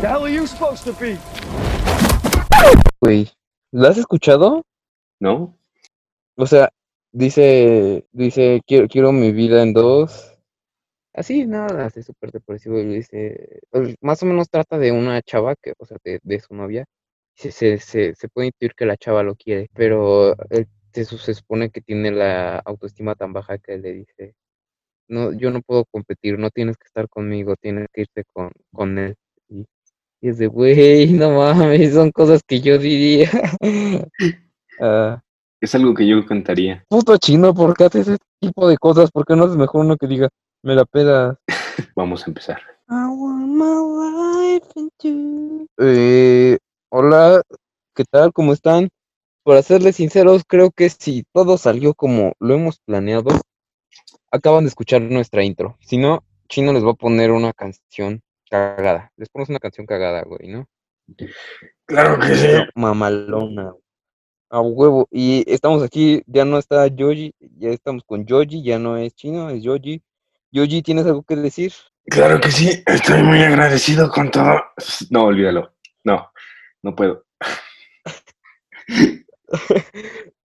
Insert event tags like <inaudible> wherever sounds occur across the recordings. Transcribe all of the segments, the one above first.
The hell are you supposed to be? Güey, ¿lo has escuchado? ¿No? O sea, dice, dice, quiero, quiero mi vida en dos. Así, nada, así súper depresivo. y dice, pues, más o menos trata de una chava que, o sea, de, de su novia. Se, se, se, se puede intuir que la chava lo quiere, pero él se, su- se supone que tiene la autoestima tan baja que le dice, no, yo no puedo competir, no tienes que estar conmigo, tienes que irte con, con él. Y, es de, güey, no mames, son cosas que yo diría. <laughs> Ah, Es algo que yo contaría. puto chino, ¿por qué haces ese tipo de cosas? ¿Por qué no es mejor uno que diga, me la peda? <laughs> Vamos a empezar. Eh, hola, ¿qué tal? ¿Cómo están? Para serles sinceros, creo que si todo salió como lo hemos planeado, acaban de escuchar nuestra intro. Si no, Chino les va a poner una canción cagada. Les pones una canción cagada, güey, ¿no? Claro que Pero Mamalona. A huevo. Y estamos aquí, ya no está Yoji, ya estamos con Yoji, ya no es Chino, es Yoji. Yoji, ¿tienes algo que decir? Claro que sí, estoy muy agradecido con todo. No, olvídalo. No, no puedo. <laughs>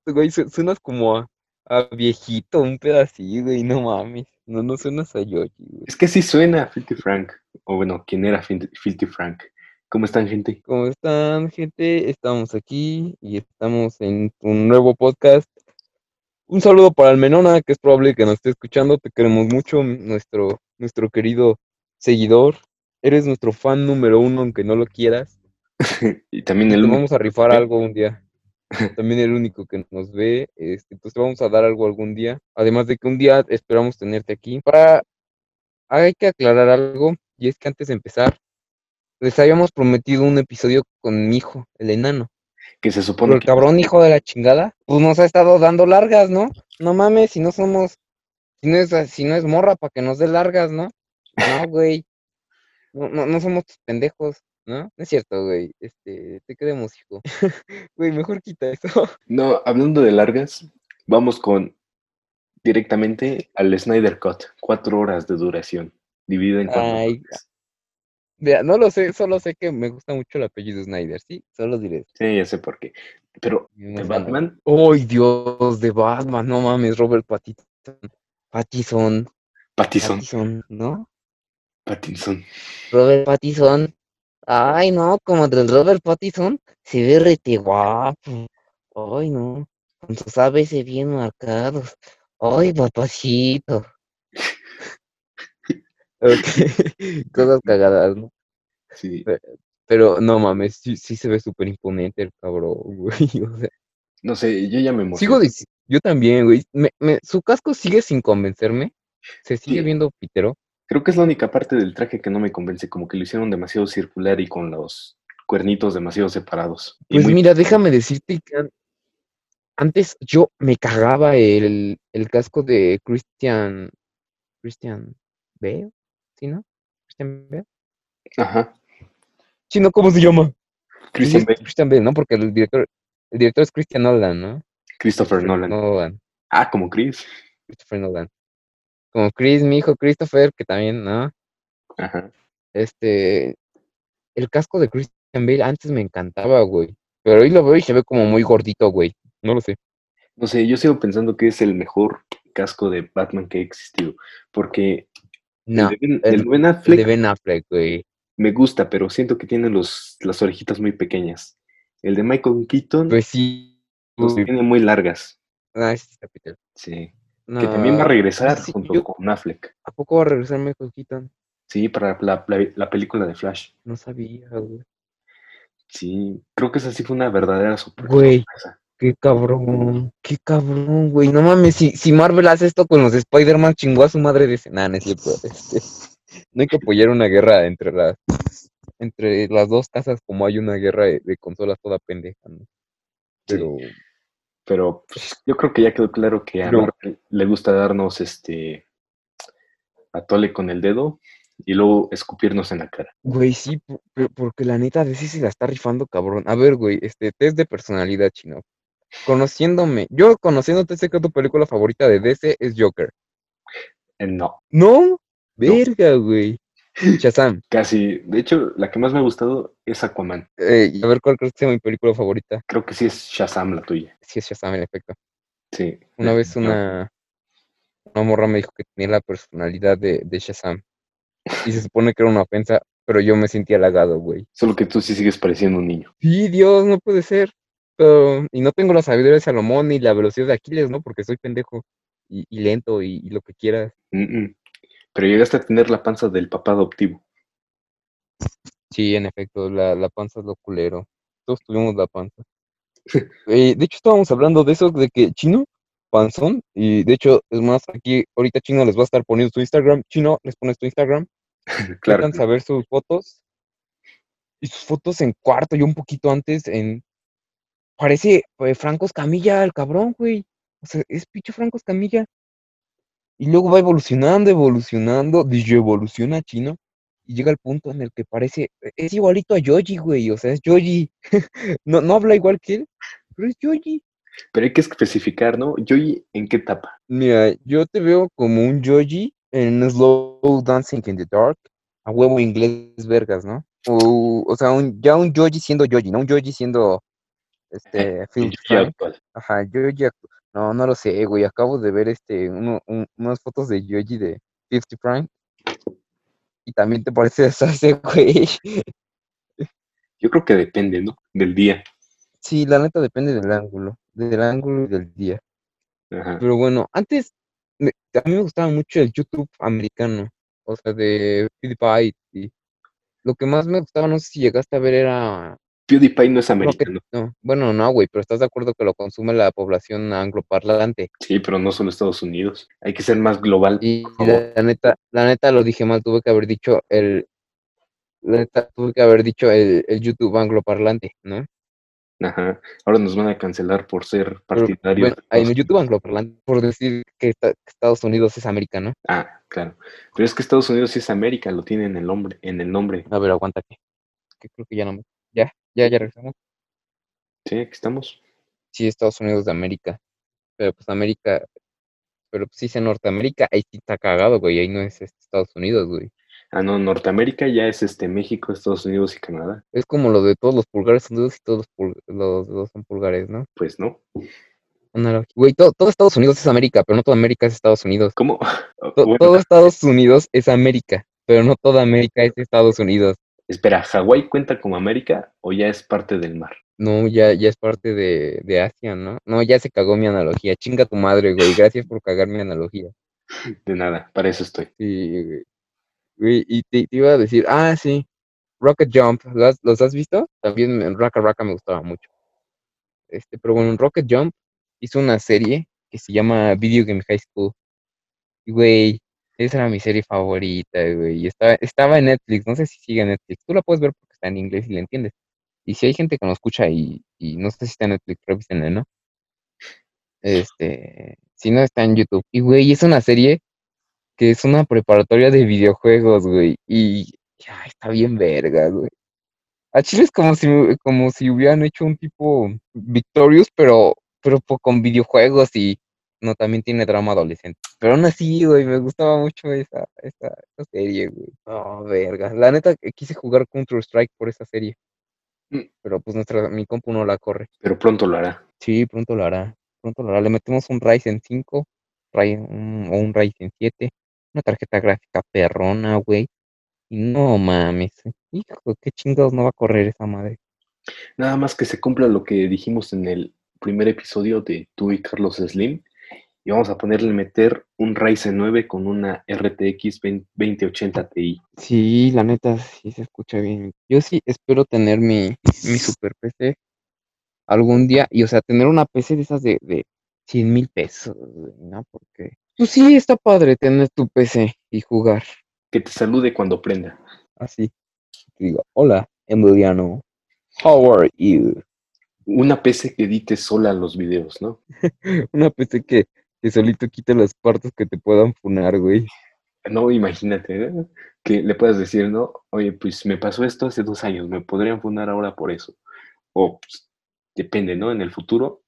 Güey, su- suenas como a, a viejito, un pedacito, güey, no mames. No, no suenas a Yoji, güey. Es que sí suena a Filthy Frank. O bueno, ¿quién era Fil- Filthy Frank? ¿Cómo están, gente? ¿Cómo están, gente? Estamos aquí y estamos en un nuevo podcast. Un saludo para el Menona, que es probable que nos esté escuchando. Te queremos mucho, nuestro, nuestro querido seguidor. Eres nuestro fan número uno, aunque no lo quieras. <laughs> Y también el vamos a rifar <laughs> algo un día. También el único que nos ve. Este, pues te vamos a dar algo algún día. Además de que un día esperamos tenerte aquí. Para. Hay que aclarar algo. Y es que antes de empezar, les habíamos prometido un episodio con mi hijo, el enano. que se Pero supone el que cabrón hijo de la chingada, pues nos ha estado dando largas, ¿no? No mames, si no somos. Si no es, si no es morra para que nos dé largas, ¿no? No, güey. No, no, no somos tus pendejos, ¿no? No es cierto, güey. Este, te queremos, <laughs> hijo. Güey, mejor quita eso. <laughs> No, hablando de largas, vamos con directamente al Snyder Cut. Cuatro horas de duración, dividido en cuatro Ay. Mira, no lo sé, solo sé que me gusta mucho el apellido Snyder, ¿sí? Solo diré. Sí, ya sé por qué. Pero, ¿de. Batman? ¡Ay, Dios! De Batman, no mames, Robert Pattinson. Pattinson. Pattinson. Pattinson, ¿no? Pattinson. Robert Pattinson. Ay, no, como del Robert Pattinson se ve rete guapo. Ay, no, con sus ABC bien marcados. Ay, papacito. <laughs> Ok, <laughs> cosas cagadas, ¿no? Sí. Pero no mames, sí, sí se ve súper imponente el cabrón, <laughs> güey. O sea, No sé, yo ya me emocioné. sigo diciendo, yo también, güey. Me, me- su casco sigue sin convencerme. Se sigue Sí. viendo pitero. Creo que es la única parte del traje que no me convence, como que lo hicieron demasiado circular y con los cuernitos demasiado separados. Pues muy- mira, déjame decirte que an- antes yo me cagaba el, el casco de Christian, Christian Bale, ¿sí, no? Christian Bale. Ajá. Sí, ¿no? ¿Cómo se llama? Christian Bale, Christian Bale, ¿no? Porque el director, el director es Christian Nolan, ¿no? Christopher Nolan. Nolan, Ah, como Chris. Christopher Nolan. Como Chris, mi hijo Christopher, que también, ¿no? Ajá. Este, el casco de Christian Bale antes me encantaba, güey. Pero hoy lo veo y se ve como muy gordito, güey. No lo sé. No sé, yo sigo pensando que es el mejor casco de Batman que ha existido. Porque No, el de Ben, el- el de Ben el Affleck de Ben Affleck, güey. me gusta, pero siento que tiene los, las orejitas muy pequeñas. El de Michael Keaton Pues sí. los güey. tiene muy largas. Ah, ese. Sí. Que también va a regresar sí, junto yo- con Affleck. ¿A poco va a regresar Michael Keaton? Sí, para la, la- la película de Flash. No sabía, güey. Sí, creo que esa sí fue una verdadera super Güey. sorpresa. Qué cabrón, qué cabrón, güey. No mames, si, si Marvel hace esto con los Spider-Man, chingó a su madre de Nah, no es cierto. <laughs> Este, no hay que apoyar una guerra entre las entre las dos casas como hay una guerra de, de consolas toda pendeja, ¿no? Sí. Pero pues, yo creo que ya quedó claro que a Pero- le gusta darnos este atole con el dedo y luego escupirnos en la cara. Güey, sí, porque la neta de sí se la está rifando, cabrón. A ver, güey, este test de personalidad chino. Conociéndome, yo conociéndote, sé que tu película favorita de DC es Joker. Eh, no, ¿No? Verga, güey. Shazam. <laughs> Casi. De hecho, la que más me ha gustado es Aquaman. Eh, a ver cuál crees que sea mi película favorita. Creo que sí es Shazam la tuya. Sí, es Shazam, en efecto. Sí. Una vez no. una, una morra me dijo que tenía la personalidad de, de Shazam. Y se supone que era una ofensa, pero yo me sentí halagado, güey. Solo que tú sí sigues pareciendo un niño. Sí, Dios, no puede ser. Y no tengo la sabiduría de Salomón ni la velocidad de Aquiles, ¿no? Porque soy pendejo y, y lento y, y lo que quieras. Mm, mm. Pero llegaste a tener la panza del papá adoptivo. Sí, en efecto, la, la panza es lo culero. Todos tuvimos la panza. Eh, de hecho, estábamos hablando de eso, de que Chino, panzón, y de hecho, es más, aquí ahorita Chino les va a estar poniendo su Instagram. Chino, les pones tu Instagram. <laughs> Claro. Saber sus fotos. Y sus fotos en cuarto, yo un poquito antes, en. Parece eh, Franco Escamilla, el cabrón, güey. O sea, es pinche Franco Escamilla. Y luego va evolucionando, evolucionando, evoluciona chino. Y llega al punto en el que parece. Es igualito a Yoji, güey. O sea, es Yoji. <laughs> no, no habla igual que él, pero es Yoji. Pero hay que especificar, ¿no? Yo, ¿en qué etapa? Mira, yo te veo como un Yoji en Slow Dancing in the Dark, a huevo inglés vergas, ¿no? O, o sea, un, ya un Yoji siendo Yoji, no un Yoji siendo este <laughs> Phil actual. Ajá, Yoji, no, no lo sé, güey, acabo de ver este uno, un- unas fotos de Yoji de 50 Frank y también te pareces a ese güey. Yo creo que depende, ¿no? Del día. Sí, la neta depende del ángulo, del ángulo y del día. Ajá. Pero bueno, antes me- a mí me gustaba mucho el YouTube americano, o sea, de PewDiePie. Y lo que más me gustaba, no sé si llegaste a ver, era PewDiePie no es americano. No, bueno, no, güey, pero estás de acuerdo que lo consume la población angloparlante. Sí, pero no solo Estados Unidos. Hay que ser más global. Y la, neta, la neta lo dije mal, tuve que haber dicho el. La neta, tuve que haber dicho el, el YouTube angloparlante, ¿no? Ajá. Ahora nos van a cancelar por ser partidarios. bueno, en YouTube angloparlante, por decir que, esta- que Estados Unidos es América, ¿no? Ah, claro. Pero es que Estados Unidos sí es América, lo tiene en el nombre, en el nombre. A ver, aguanta que, que creo que ya no me. Ya, ya, ya regresamos. Sí, aquí estamos. sí, Estados Unidos de América. Pero pues América, pero pues sí es Norteamérica, ahí sí está cagado, güey, ahí no es este, Estados Unidos, güey. Ah, no, Norteamérica ya es este México, Estados Unidos y Canadá. Es como lo de todos los pulgares son dedos y todos los, pul- los dedos son pulgares, ¿no? Pues no. Güey, todo, todo Estados Unidos es América, pero no toda América es Estados Unidos. ¿Cómo? To- <laughs> Bueno, todo Estados Unidos es América, pero no toda América es Estados Unidos. Espera, ¿Hawái cuenta como América o ya es parte del mar? No, ya, ya es parte de, de Asia, ¿no? No, ya se cagó mi analogía. Chinga tu madre, güey. Gracias por cagar mi analogía. De nada, para eso estoy. Sí, güey. Güey, y te, te iba a decir, ah, sí, Rocket Jump, ¿los, los has visto? También en Raka Raka me gustaba mucho. Este, pero bueno, Rocket Jump hizo una serie que se llama Video Game High School. Y, güey, esa era mi serie favorita, güey. Estaba, estaba en Netflix, no sé si sigue en Netflix. Tú la puedes ver porque está en inglés y la entiendes. Y si hay gente que nos escucha y, y no sé si está en Netflix, revísenla, ¿no? Este, si no está en YouTube. Y, güey, es una serie que es una preparatoria de videojuegos, güey. Y ya, está bien verga, güey. A Chile es como si, como si hubieran hecho un tipo Victorious, pero, pero con videojuegos y no, también tiene drama adolescente. Pero aún así, güey, me gustaba mucho esa, esa, esa serie, güey. Oh, verga. La neta, que quise jugar Counter-Strike por esa serie. Mm. Pero pues nuestra, mi compu no la corre. Pero pronto lo hará. Sí, pronto lo hará. Pronto lo hará. Le metemos un Ryzen 5 Ry- un- o un Ryzen 7. Una tarjeta gráfica perrona, güey. Y no mames. Hijo, qué chingados no va a correr esa madre. Nada más que se cumpla lo que dijimos en el primer episodio de tú y Carlos Slim. Y vamos a ponerle meter un Ryzen 9 con una RTX 20- 2080 Ti. Sí, la neta, sí se escucha bien. Yo sí espero tener mi, mi super PC algún día. Y o sea, tener una PC de esas de, de 100 mil pesos, ¿no? Porque, pues sí, está padre tener tu PC y jugar. Que te salude cuando prenda. Así. Que digo, hola, Emiliano. How are you? Una PC que edite sola los videos, ¿no? <laughs> Una PC que, que solito quite las partes que te puedan funar, güey. No, imagínate, ¿eh? que le puedas decir, ¿no? Oye, pues me pasó esto hace dos años, me podrían funar ahora por eso. O pues, depende, ¿no? En el futuro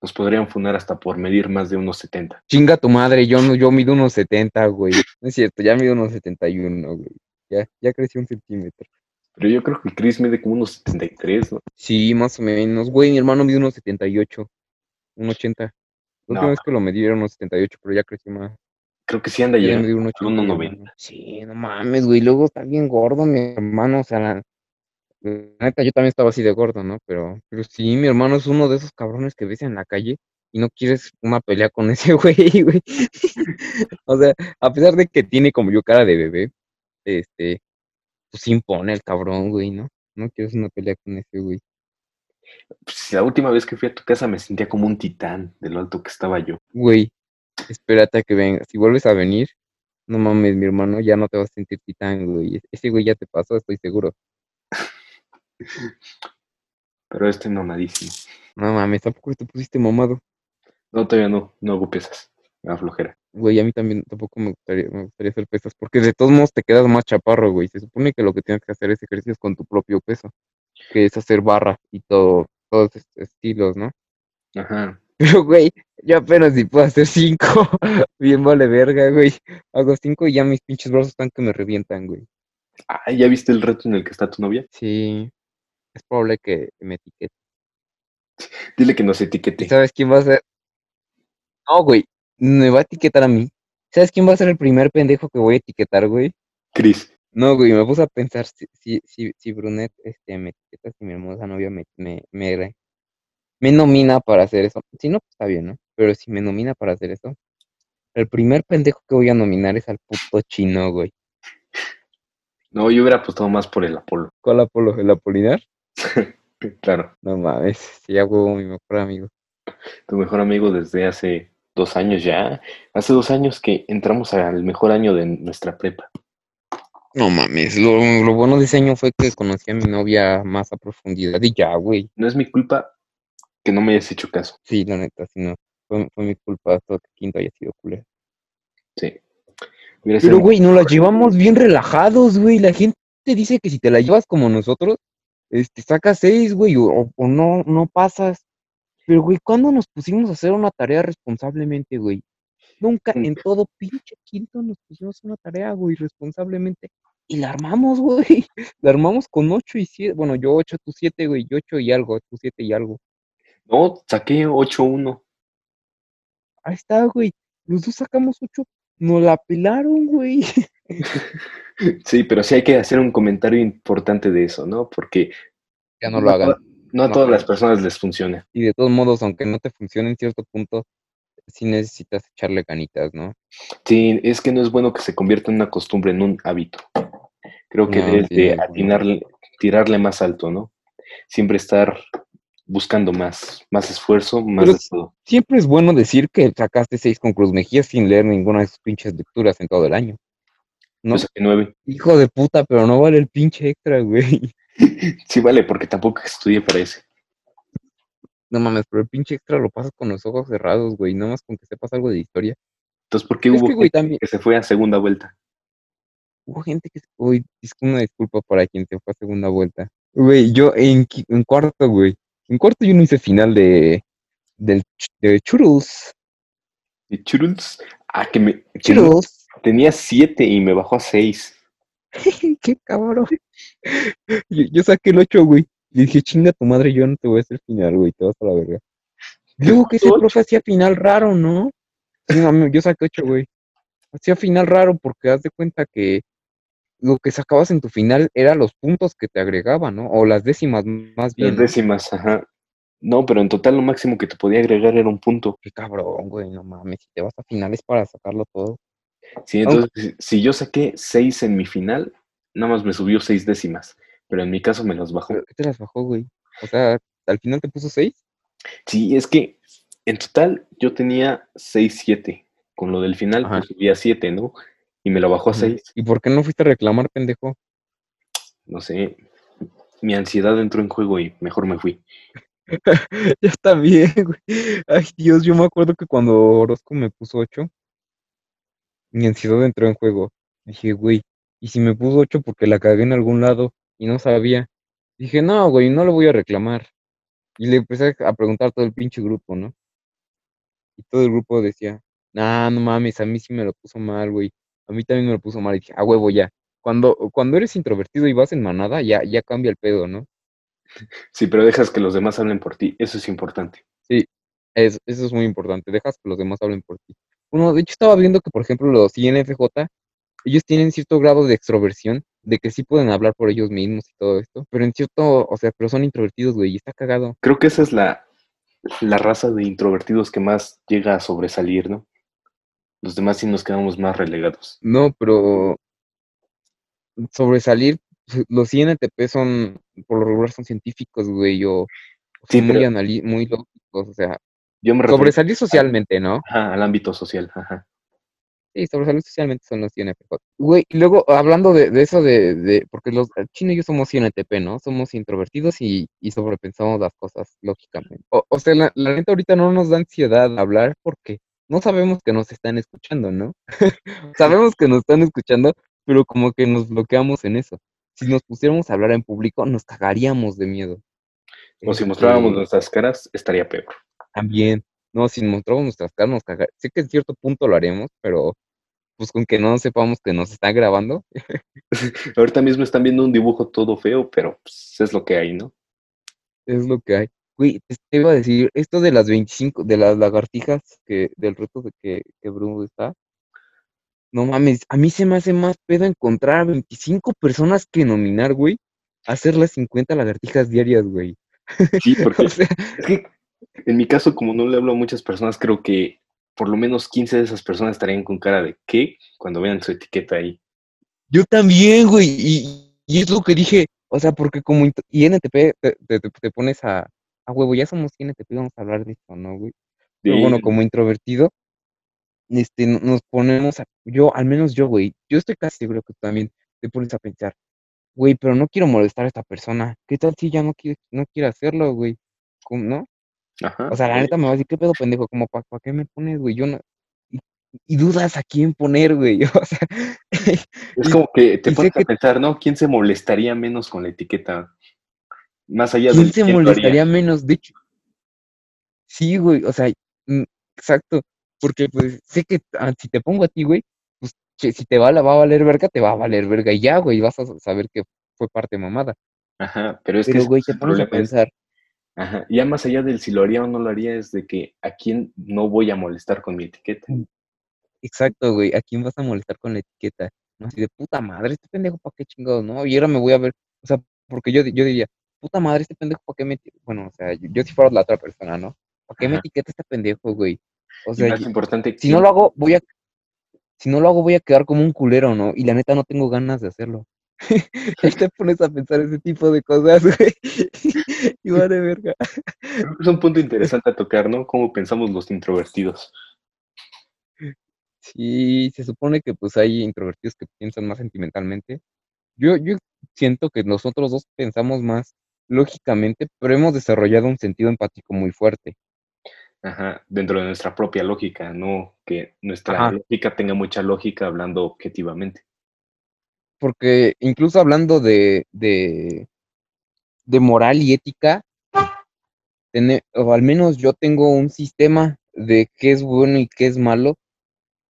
nos podrían funar hasta por medir más de unos 70. Chinga tu madre, yo no, yo mido unos 70, güey. No es cierto, ya mido unos 71, güey. Ya, ya creció un centímetro. Pero yo creo que Chris mide como unos 73, ¿no? Sí, más o menos. Güey, mi hermano mide unos 78, un 80. La última No. vez que lo medí era unos 78, pero ya creció más. Creo que sí anda Ya llegando medir un a 80 mi 1.90. hermano. Sí, no mames, güey. Luego está bien gordo mi hermano. O sea, la, neta, yo también estaba así de gordo, ¿no? Pero, pero sí, mi hermano es uno de esos cabrones que ves en la calle y no quieres una pelea con <laughs> ese güey, güey. O sea, a pesar de que tiene como yo cara de bebé, este, pues impone el cabrón, güey, ¿no? No quieres una pelea con ese güey. Pues, la última vez que fui a tu casa me sentía como un titán de lo alto que estaba yo. Güey, espérate a que venga. Si vuelves a venir, no mames, mi hermano, ya no te vas a sentir titán, güey. Ese güey ya te pasó, estoy seguro. Pero estoy mamadísimo. No mames, tampoco te pusiste mamado. No, todavía no, no hago pesas. Me da flojera. Güey, a mí también tampoco me gustaría, me gustaría hacer pesas, porque de todos modos te quedas más chaparro, güey. Se supone que lo que tienes que hacer es ejercicios con tu propio peso, que es hacer barra y todo, todos estos estilos, ¿no? Ajá. <laughs> Pero, güey, yo apenas si puedo hacer cinco, <laughs> bien vale verga, güey. Hago cinco y ya mis pinches brazos están que me revientan, güey. Ah, ¿ya viste el reto en el que está tu novia? Sí, es probable que me etiquete. Dile que nos ¿Y etiquete. sabes quién va a ser? No, güey, me va a etiquetar a mí. ¿Sabes quién va a ser el primer pendejo que voy a etiquetar, güey? Chris. No, güey, me puse a pensar si, si, si, si Brunet este, me etiqueta, si mi hermosa novia me, me, me, me nomina para hacer eso. Si no, pues está bien, ¿no? Pero si me nomina para hacer eso, el primer pendejo que voy a nominar es al puto chino, güey. No, yo hubiera apostado más por el Apolo. ¿Cuál Apolo? ¿El Apolinar? <laughs> Claro, No mames, sí, a huevo, mi mejor amigo. tu mejor amigo desde hace dos años ya. Hace dos años que entramos al mejor año de nuestra prepa. No mames, lo, lo bueno de ese año fue que conocí a mi novia más a profundidad y ya, güey. No es mi culpa que no me hayas hecho caso. Sí, la neta, sí, no. Fue, fue mi culpa todo que quinto haya sido culero. Sí. Hubiera Pero, güey, nos la llevamos bien relajados, güey. La gente dice que si te la llevas como nosotros, este, sacas seis, güey, o, o no, no pasas. Pero, güey, ¿cuándo nos pusimos a hacer una tarea responsablemente, güey? Nunca en todo pinche quinto nos pusimos una tarea, güey, responsablemente. Y la armamos, <laughs> güey. La armamos con ocho y siete. Bueno, yo ocho, tú siete, güey. Yo ocho y algo, tú siete y algo. No, saqué 8-1. Ahí está, güey. Los dos sacamos ocho. Nos la pelaron, güey. <laughs> Sí, pero sí hay que hacer un comentario importante de eso, ¿no? Porque Ya no lo hagan. no a No. todas las personas les funciona. Y de todos modos, aunque no te funcione en cierto punto, sí necesitas echarle ganitas, ¿no? Sí, es que no es bueno que se convierta en una costumbre, en un hábito. Creo que No, debes sí, de atinarle, tirarle más alto, ¿no? Siempre estar buscando más, más esfuerzo, más Pero de todo. Siempre es bueno decir que sacaste seis con Cruz Mejía sin leer ninguna de sus pinches lecturas en todo el año. ¿No? Saqué nueve. Hijo de puta, pero no vale el pinche extra, güey. <laughs> Sí, vale, porque tampoco estudié para ese. No mames, pero el pinche extra lo pasas con los ojos cerrados, güey. Nada más con que sepas algo de historia. Entonces, ¿por qué Es hubo que, güey, gente también que se fue a segunda vuelta? hubo gente que... Uy, es una disculpa para quien se fue a segunda vuelta. Güey, yo en, en cuarto, güey. En cuarto yo no hice final de... Del, de Churros. ¿Y Churuls? Ah, que me Churros. tenía siete y me bajó a seis. <laughs> Qué cabrón. <laughs> Yo, yo saqué el 8, güey. Y dije, chinga tu madre, yo no te voy a hacer final, güey, te vas a la verga. Luego que ese ¿Ocho? profe hacía final raro, ¿no? Sí, a yo saqué 8, güey. Hacía final raro porque haz de cuenta que lo que sacabas en tu final eran los puntos que te agregaban, ¿no? O las décimas más bien. Las décimas, ajá. No, pero en total lo máximo que te podía agregar era un punto. Qué cabrón, güey, no mames. Si te vas a finales para sacarlo todo. Sí, entonces, si- si yo saqué seis en mi final, nada más me subió seis décimas. Pero en mi caso me los bajó. ¿Pero ¿Qué te las bajó, güey? O sea, al final te puso 6. Sí, es que en total yo tenía 6, 7. Con lo del final, Ajá. pues subía 7, ¿no? Y me lo bajó a 6. ¿Y por qué no fuiste a reclamar, pendejo? No sé. Mi ansiedad entró en juego y mejor me fui. Ya está bien, güey. Ay, Dios, yo me acuerdo que cuando Orozco me puso 8, mi ansiedad entró en juego. Dije, güey, ¿y si me puso 8 porque la cagué en algún lado y no sabía? Dije, no, güey, no lo voy a reclamar. Y le empecé a preguntar a todo el pinche grupo, ¿no? Y todo el grupo decía, nah, no mames, a mí sí me lo puso mal, güey. A mí también me lo puso mal. Y dije, a huevo ya. cuando, cuando eres introvertido y vas en manada, ya, ya cambia el pedo, ¿no? Sí, pero dejas que los demás hablen por ti. Eso es importante. Sí, es, eso es muy importante. Dejas que los demás hablen por ti. Bueno, de hecho estaba viendo que, por ejemplo, los INFJ, ellos tienen cierto grado de extroversión, de que sí pueden hablar por ellos mismos y todo esto, pero en cierto, o sea, pero son introvertidos, güey, y está cagado. Creo que esa es la, la raza de introvertidos que más llega a sobresalir, ¿no? Los demás sí nos quedamos más relegados. No, pero sobresalir, pues, los INTP son, por lo regular son científicos, güey, o Sí, son muy, anali- muy lógicos, o sea, Yo me sobresalir socialmente, ¿no? ajá, al ámbito social. Ajá. Sí, sobresalir socialmente son los INFJ. Güey, y luego hablando de, de eso de, de, porque los el chino y yo somos INTP, ¿no? Somos introvertidos y, y sobrepensamos las cosas lógicamente. O, o sea, la, la neta ahorita no nos da ansiedad hablar porque no sabemos que nos están escuchando, ¿no? <laughs> sabemos que nos están escuchando, pero como que nos bloqueamos en eso. Si nos pusiéramos a hablar en público, nos cagaríamos de miedo. O si Este, mostráramos nuestras caras, estaría peor. También, no, si mostramos nuestras caras, nos caga- Sé que en cierto punto lo haremos, pero pues con que no sepamos que nos están grabando, <laughs> Ahorita mismo están viendo un dibujo todo feo, pero pues, es lo que hay, ¿no? es lo que hay. Güey, te te iba a decir, esto de las 25, de las lagartijas, que, del reto de que, que Bruno está, no mames, a mí se me hace más pedo encontrar a 25 personas que nominar, güey, a hacer las 50 lagartijas diarias, güey. Sí, porque <laughs> O sea, es que en mi caso, como no le hablo a muchas personas, creo que por lo menos 15 de esas personas estarían con cara de ¿qué? cuando vean su etiqueta ahí. Yo también, güey, y, y es lo que dije, o sea, porque como int- INTP te, te, pones a, a huevo, ya somos INTP, vamos a hablar de esto, ¿no, güey? Pero bueno, como introvertido, este, no- nos ponemos a, yo, al menos yo, güey, yo estoy casi seguro que tú también te pones a pensar, güey, pero no quiero molestar a esta persona, ¿qué tal si ya no quiere, no quiere hacerlo, güey? ¿Cómo, ¿No? Ajá. O sea, la neta me va a decir, ¿qué pedo, pendejo? Como, ¿para qué me pones, güey? Yo no... Y, y dudas a quién poner, güey, <laughs> o sea... Es y- como que te pones a pensar, ¿no? ¿Quién se molestaría menos con la etiqueta? Más allá ¿Quién de se quién haría. molestaría menos? De hecho, sí, güey, o sea, mm, exacto, porque pues sé que ah, si te pongo a ti, güey, pues che, si te va, la va a valer verga, te va a valer verga y ya, güey, vas a saber que fue parte mamada. Ajá, pero es que Pero, güey, te pones a es- pensar, ajá, ya más allá del si lo haría o no lo haría, es de que a quién no voy a molestar con mi etiqueta. exacto, güey, ¿a quién vas a molestar con la etiqueta? No, así de puta madre, este pendejo, ¿para qué chingados, no? Y ahora me voy a ver, o sea, porque yo, yo diría, puta madre, este pendejo, ¿para qué me, eti-?" bueno, o sea, yo, yo si fuera la otra persona, ¿no? ¿Para qué me etiqueta este pendejo, güey? O sea, más yo- importante, si no ¿quién- lo hago, voy a, si no lo hago, voy a quedar como un culero, ¿no? Y la neta no tengo ganas de hacerlo. <laughs> Ahí te pones a pensar ese tipo de cosas, güey. <laughs> Y vale verga. es un punto interesante a tocar, ¿no? Cómo pensamos los introvertidos. Sí, se supone que pues hay introvertidos que piensan más sentimentalmente. Yo, yo siento que nosotros dos pensamos más lógicamente, pero hemos desarrollado un sentido empático muy fuerte. Ajá, dentro de nuestra propia lógica, no que nuestra Ajá. lógica tenga mucha lógica hablando objetivamente. Porque incluso hablando de, de, de moral y ética, o al menos yo tengo un sistema de qué es bueno y qué es malo,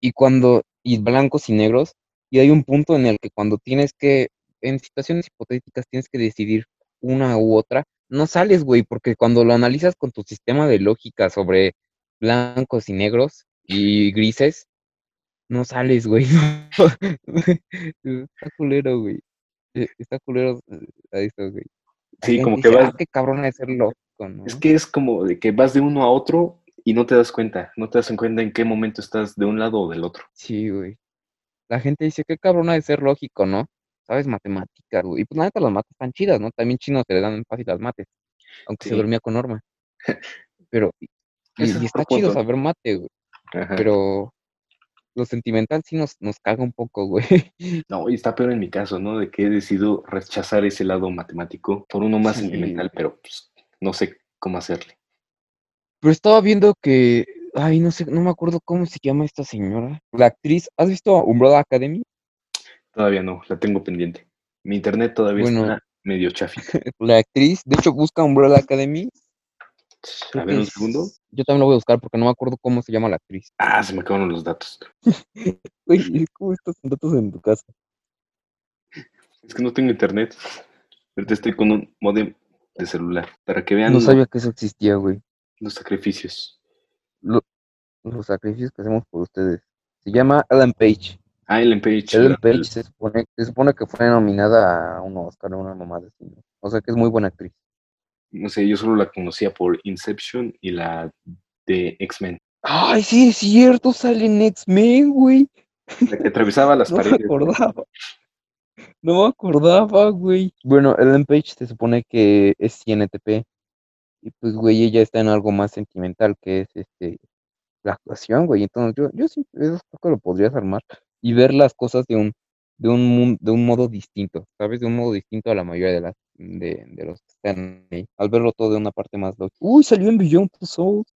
y cuando, y blancos y negros, y hay un punto en el que cuando tienes que, en situaciones hipotéticas, tienes que decidir una u otra, no sales, güey, porque cuando lo analizas con tu sistema de lógica sobre blancos y negros y grises, no sales, güey. <laughs> Está culero, güey. Eh, Está culero eh, a eso, güey. Sí, como que vas- "Ah, qué cabrón de ser lógico, ¿no? Es que es como de que vas de uno a otro y no te das cuenta, no te das en cuenta en qué momento estás de un lado o del otro. Sí, güey. La gente dice, qué cabrona de ser lógico, ¿no? Sabes matemáticas, güey. Y pues la neta las mates están chidas, ¿no? También chinos se le dan fácil las mates, aunque se dormía con Norma. <laughs> Pero, y, está chido saber mate, güey. Ajá. Pero lo sentimental sí nos, nos caga un poco, güey. <laughs> No, y está peor en mi caso, ¿no? De que he decidido rechazar ese lado matemático por uno más Sí. sentimental, pero pues, no sé cómo hacerle. Pero estaba viendo que, ay, no sé, no me acuerdo cómo se llama esta señora. La actriz, ¿has visto Umbrella Academy? Todavía no, la tengo pendiente. Mi internet todavía Bueno. está medio chafita. <laughs> La actriz, de hecho, busca Umbrella Academy. A ver, un segundo. Yo también lo voy a buscar porque no me acuerdo cómo se llama la actriz. Ah, se me acabaron los datos. <laughs> Güey, ¿cómo estás con datos en tu casa? Es que no tengo internet. Ahorita estoy con un modem de celular. Para que vean No sabía que eso existía, güey. los sacrificios. Lo- los sacrificios que hacemos por ustedes. Se llama Ellen Page. Ah, Ellen Page. Ellen Page se supone, se supone que fue nominada a un Oscar, a una mamada. O sea que es muy buena actriz. No sé, yo solo la conocía por Inception y la de X-Men. Ay, sí, es cierto, sale en X-Men, güey. La que atravesaba las <laughs> No me paredes. ¿no? acordaba. No me acordaba, güey. Bueno, Ellen Page se supone que es INTP. Y pues, güey, ella está en algo más sentimental, que es este la actuación, güey. Entonces, yo, yo sí, eso creo que lo podrías armar y ver las cosas de un, de un, de un modo distinto, ¿sabes? De un modo distinto a la mayoría de las de, de los que están ahí. Al verlo todo de una parte más lógica. Uy, salió en Beyond Two Souls.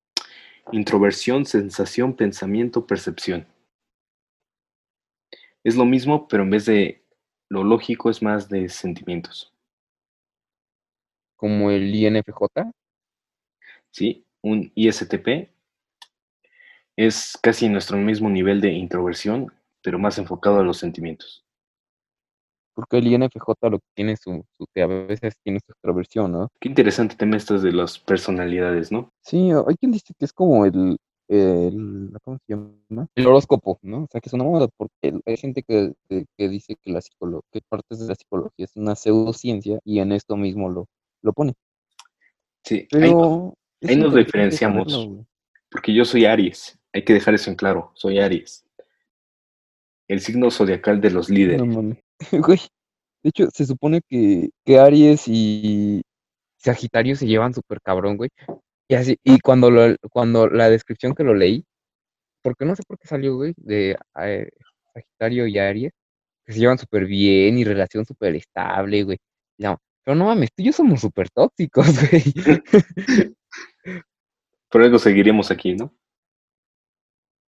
Introversión, sensación, pensamiento, percepción. Es lo mismo, pero en vez de lo lógico es más de sentimientos. Como el INFJ. ¿Sí? Un ISTP es casi nuestro mismo nivel de introversión, pero más enfocado a los sentimientos. Porque el INFJ lo que tiene su, su que a veces tiene su extroversión, ¿no? Qué interesante tema esto de las personalidades, ¿no? Sí, hay quien dice que es como el, el ¿cómo se llama? El horóscopo, ¿no? O sea, que es una moda, porque hay gente que, que, que dice que la psicolo que partes de la psicología es una pseudociencia y en esto mismo lo, lo pone. Sí, Pero ahí nos diferenciamos. saberlo, porque yo soy Aries. Hay que dejar eso en claro. Soy Aries. El signo zodiacal de los líderes. No. <laughs> De hecho, se supone que, que Aries y Sagitario se llevan súper cabrón, güey. Y así, y cuando lo, cuando la descripción que lo leí, porque no sé por qué salió, güey, de eh, Sagitario y Aries, que se llevan súper bien y relación súper estable, güey. No, pero no mames, tú y yo somos súper tóxicos, <laughs> güey. <laughs> Por algo seguiremos aquí, ¿no?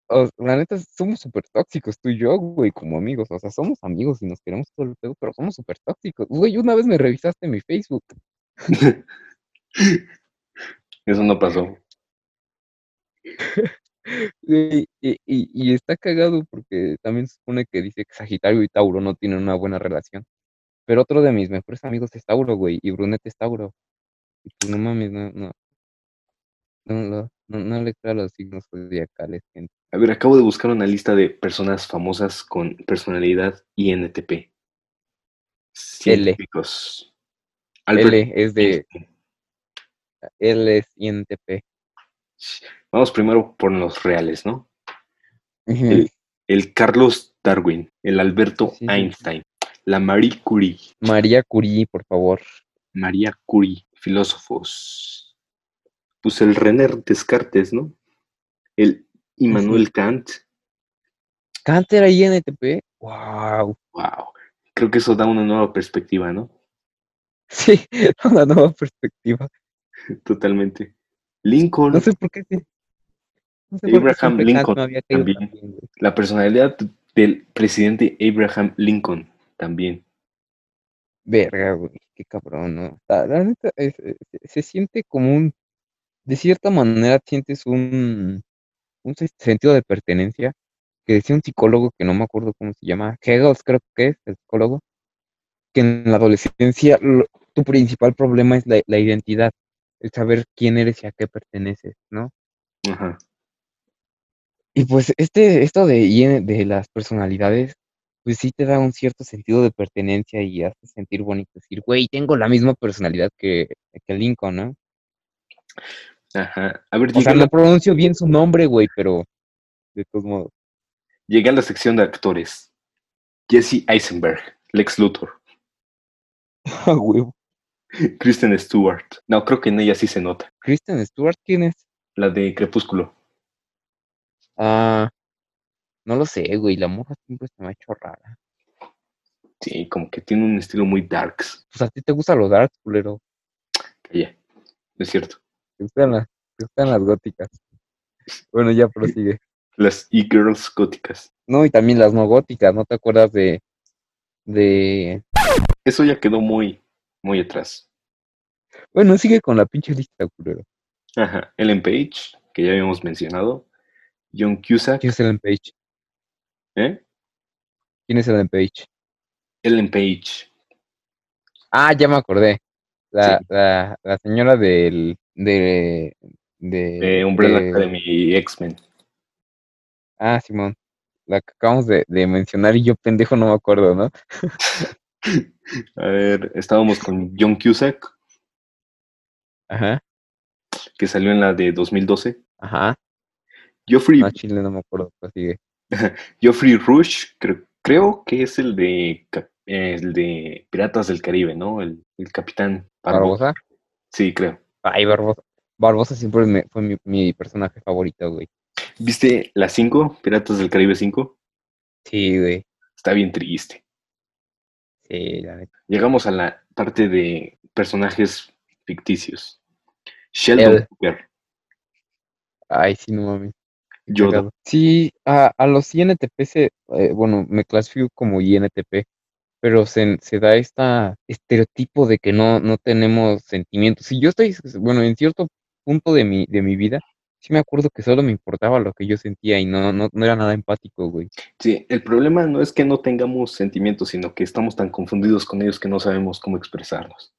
O- la neta, somos súper tóxicos, tú y yo, güey, como amigos. O sea, somos amigos y nos queremos todo el pedo, pero somos súper tóxicos. Güey, una vez me revisaste mi Facebook. <laughs> Eso no pasó. <laughs> Y, y- y está cagado porque también se supone que dice que Sagitario y Tauro no tienen una buena relación. Pero otro de mis mejores amigos es Tauro, güey, y Brunete es Tauro. Y pues no mames, no, no. No, no, no, no le creo a los signos zodiacales, gente. A ver, acabo de buscar una lista de personas famosas con personalidad INTP. Científicos. Albert L es de. L es INTP. Vamos primero por los reales, ¿no? El, el Carlos Darwin, el Alberto Sí, sí. Einstein, la Marie Curie, María Curie, por favor. María Curie, filósofos. Pues el René Descartes, ¿no? El Immanuel Kant. Kant era INTP. Wow. Wow. Creo que eso da una nueva perspectiva, ¿no? Sí, <laughs> una nueva perspectiva. Totalmente. Lincoln, No sé por qué. sí. No sé por qué Abraham Lincoln había también. la personalidad del presidente Abraham Lincoln también. Verga, güey, qué cabrón, ¿no? La, la neta, es- se siente como un, de cierta manera sientes un, un se- sentido de pertenencia, que decía un psicólogo que no me acuerdo cómo se llama, Hegel creo que es el psicólogo, que en la adolescencia lo- tu principal problema es la, la identidad, el saber quién eres y a qué perteneces, ¿no? Ajá. Y pues este, esto de, de las personalidades, pues sí te da un cierto sentido de pertenencia y hace sentir bonito decir, güey, tengo la misma personalidad que, que Lincoln, ¿no? Ajá. A ver, O sea, la, no pronuncio bien su nombre, güey, pero de todos modos. llegué a la sección de actores. Jesse Eisenberg, Lex Luthor, <laughs> Ah, huevo. Kristen Stewart. No, creo que en ella sí se nota. Kristen Stewart, ¿quién es? La de Crepúsculo. Ah, no lo sé, güey, la morra siempre se me ha hecho rara. Sí, como que tiene un estilo muy darks. Pues a ti te gusta lo dark, culero. Calla. No es cierto. Te gustan las, gustan las góticas. Bueno, ya prosigue. Las e-girls góticas. No, y también las no góticas, ¿no te acuerdas de, de Eso ya quedó muy, muy atrás. Bueno, sigue con la pinche lista, culero. Ajá. Ellen Page, que ya habíamos mencionado. John Cusack. ¿Quién es Ellen Page? ¿Eh? ¿Quién es Ellen Page? Ellen Page. Ah, ya me acordé. La, Sí, la, la señora del, de, de, de Umbrella de- Academy y X-Men. ah, Simón, la que acabamos de, de mencionar y yo pendejo no me acuerdo, ¿no? <laughs> A ver, estábamos con John Cusack, Ajá, que salió en la de 2012. ajá. Geoffrey, No, Chile no me acuerdo, pues sigue. <laughs> Geoffrey Rush, creo, creo que es el de, el de Piratas del Caribe, ¿no? El, el capitán. ¿Barbosa? Sí, creo. Ay, Barbosa. Barbosa siempre me- fue mi, mi personaje favorito, güey. ¿Viste la 5? Piratas del Caribe 5. Sí, güey. Está bien triste. Sí, la neta. Llegamos a la parte de personajes ficticios. Sheldon El- Cooper, Ay, sí, no mames. Yoda. Sí, a, a los INTP se, eh, bueno, me clasifico como INTP, pero se, se da esta estereotipo de que no, no tenemos sentimientos. Si yo estoy, bueno, en cierto punto de mi, de mi vida, sí me acuerdo que solo me importaba lo que yo sentía y no, no, no era nada empático, güey. Sí, el problema no es que no tengamos sentimientos, sino que estamos tan confundidos con ellos que no sabemos cómo expresarlos.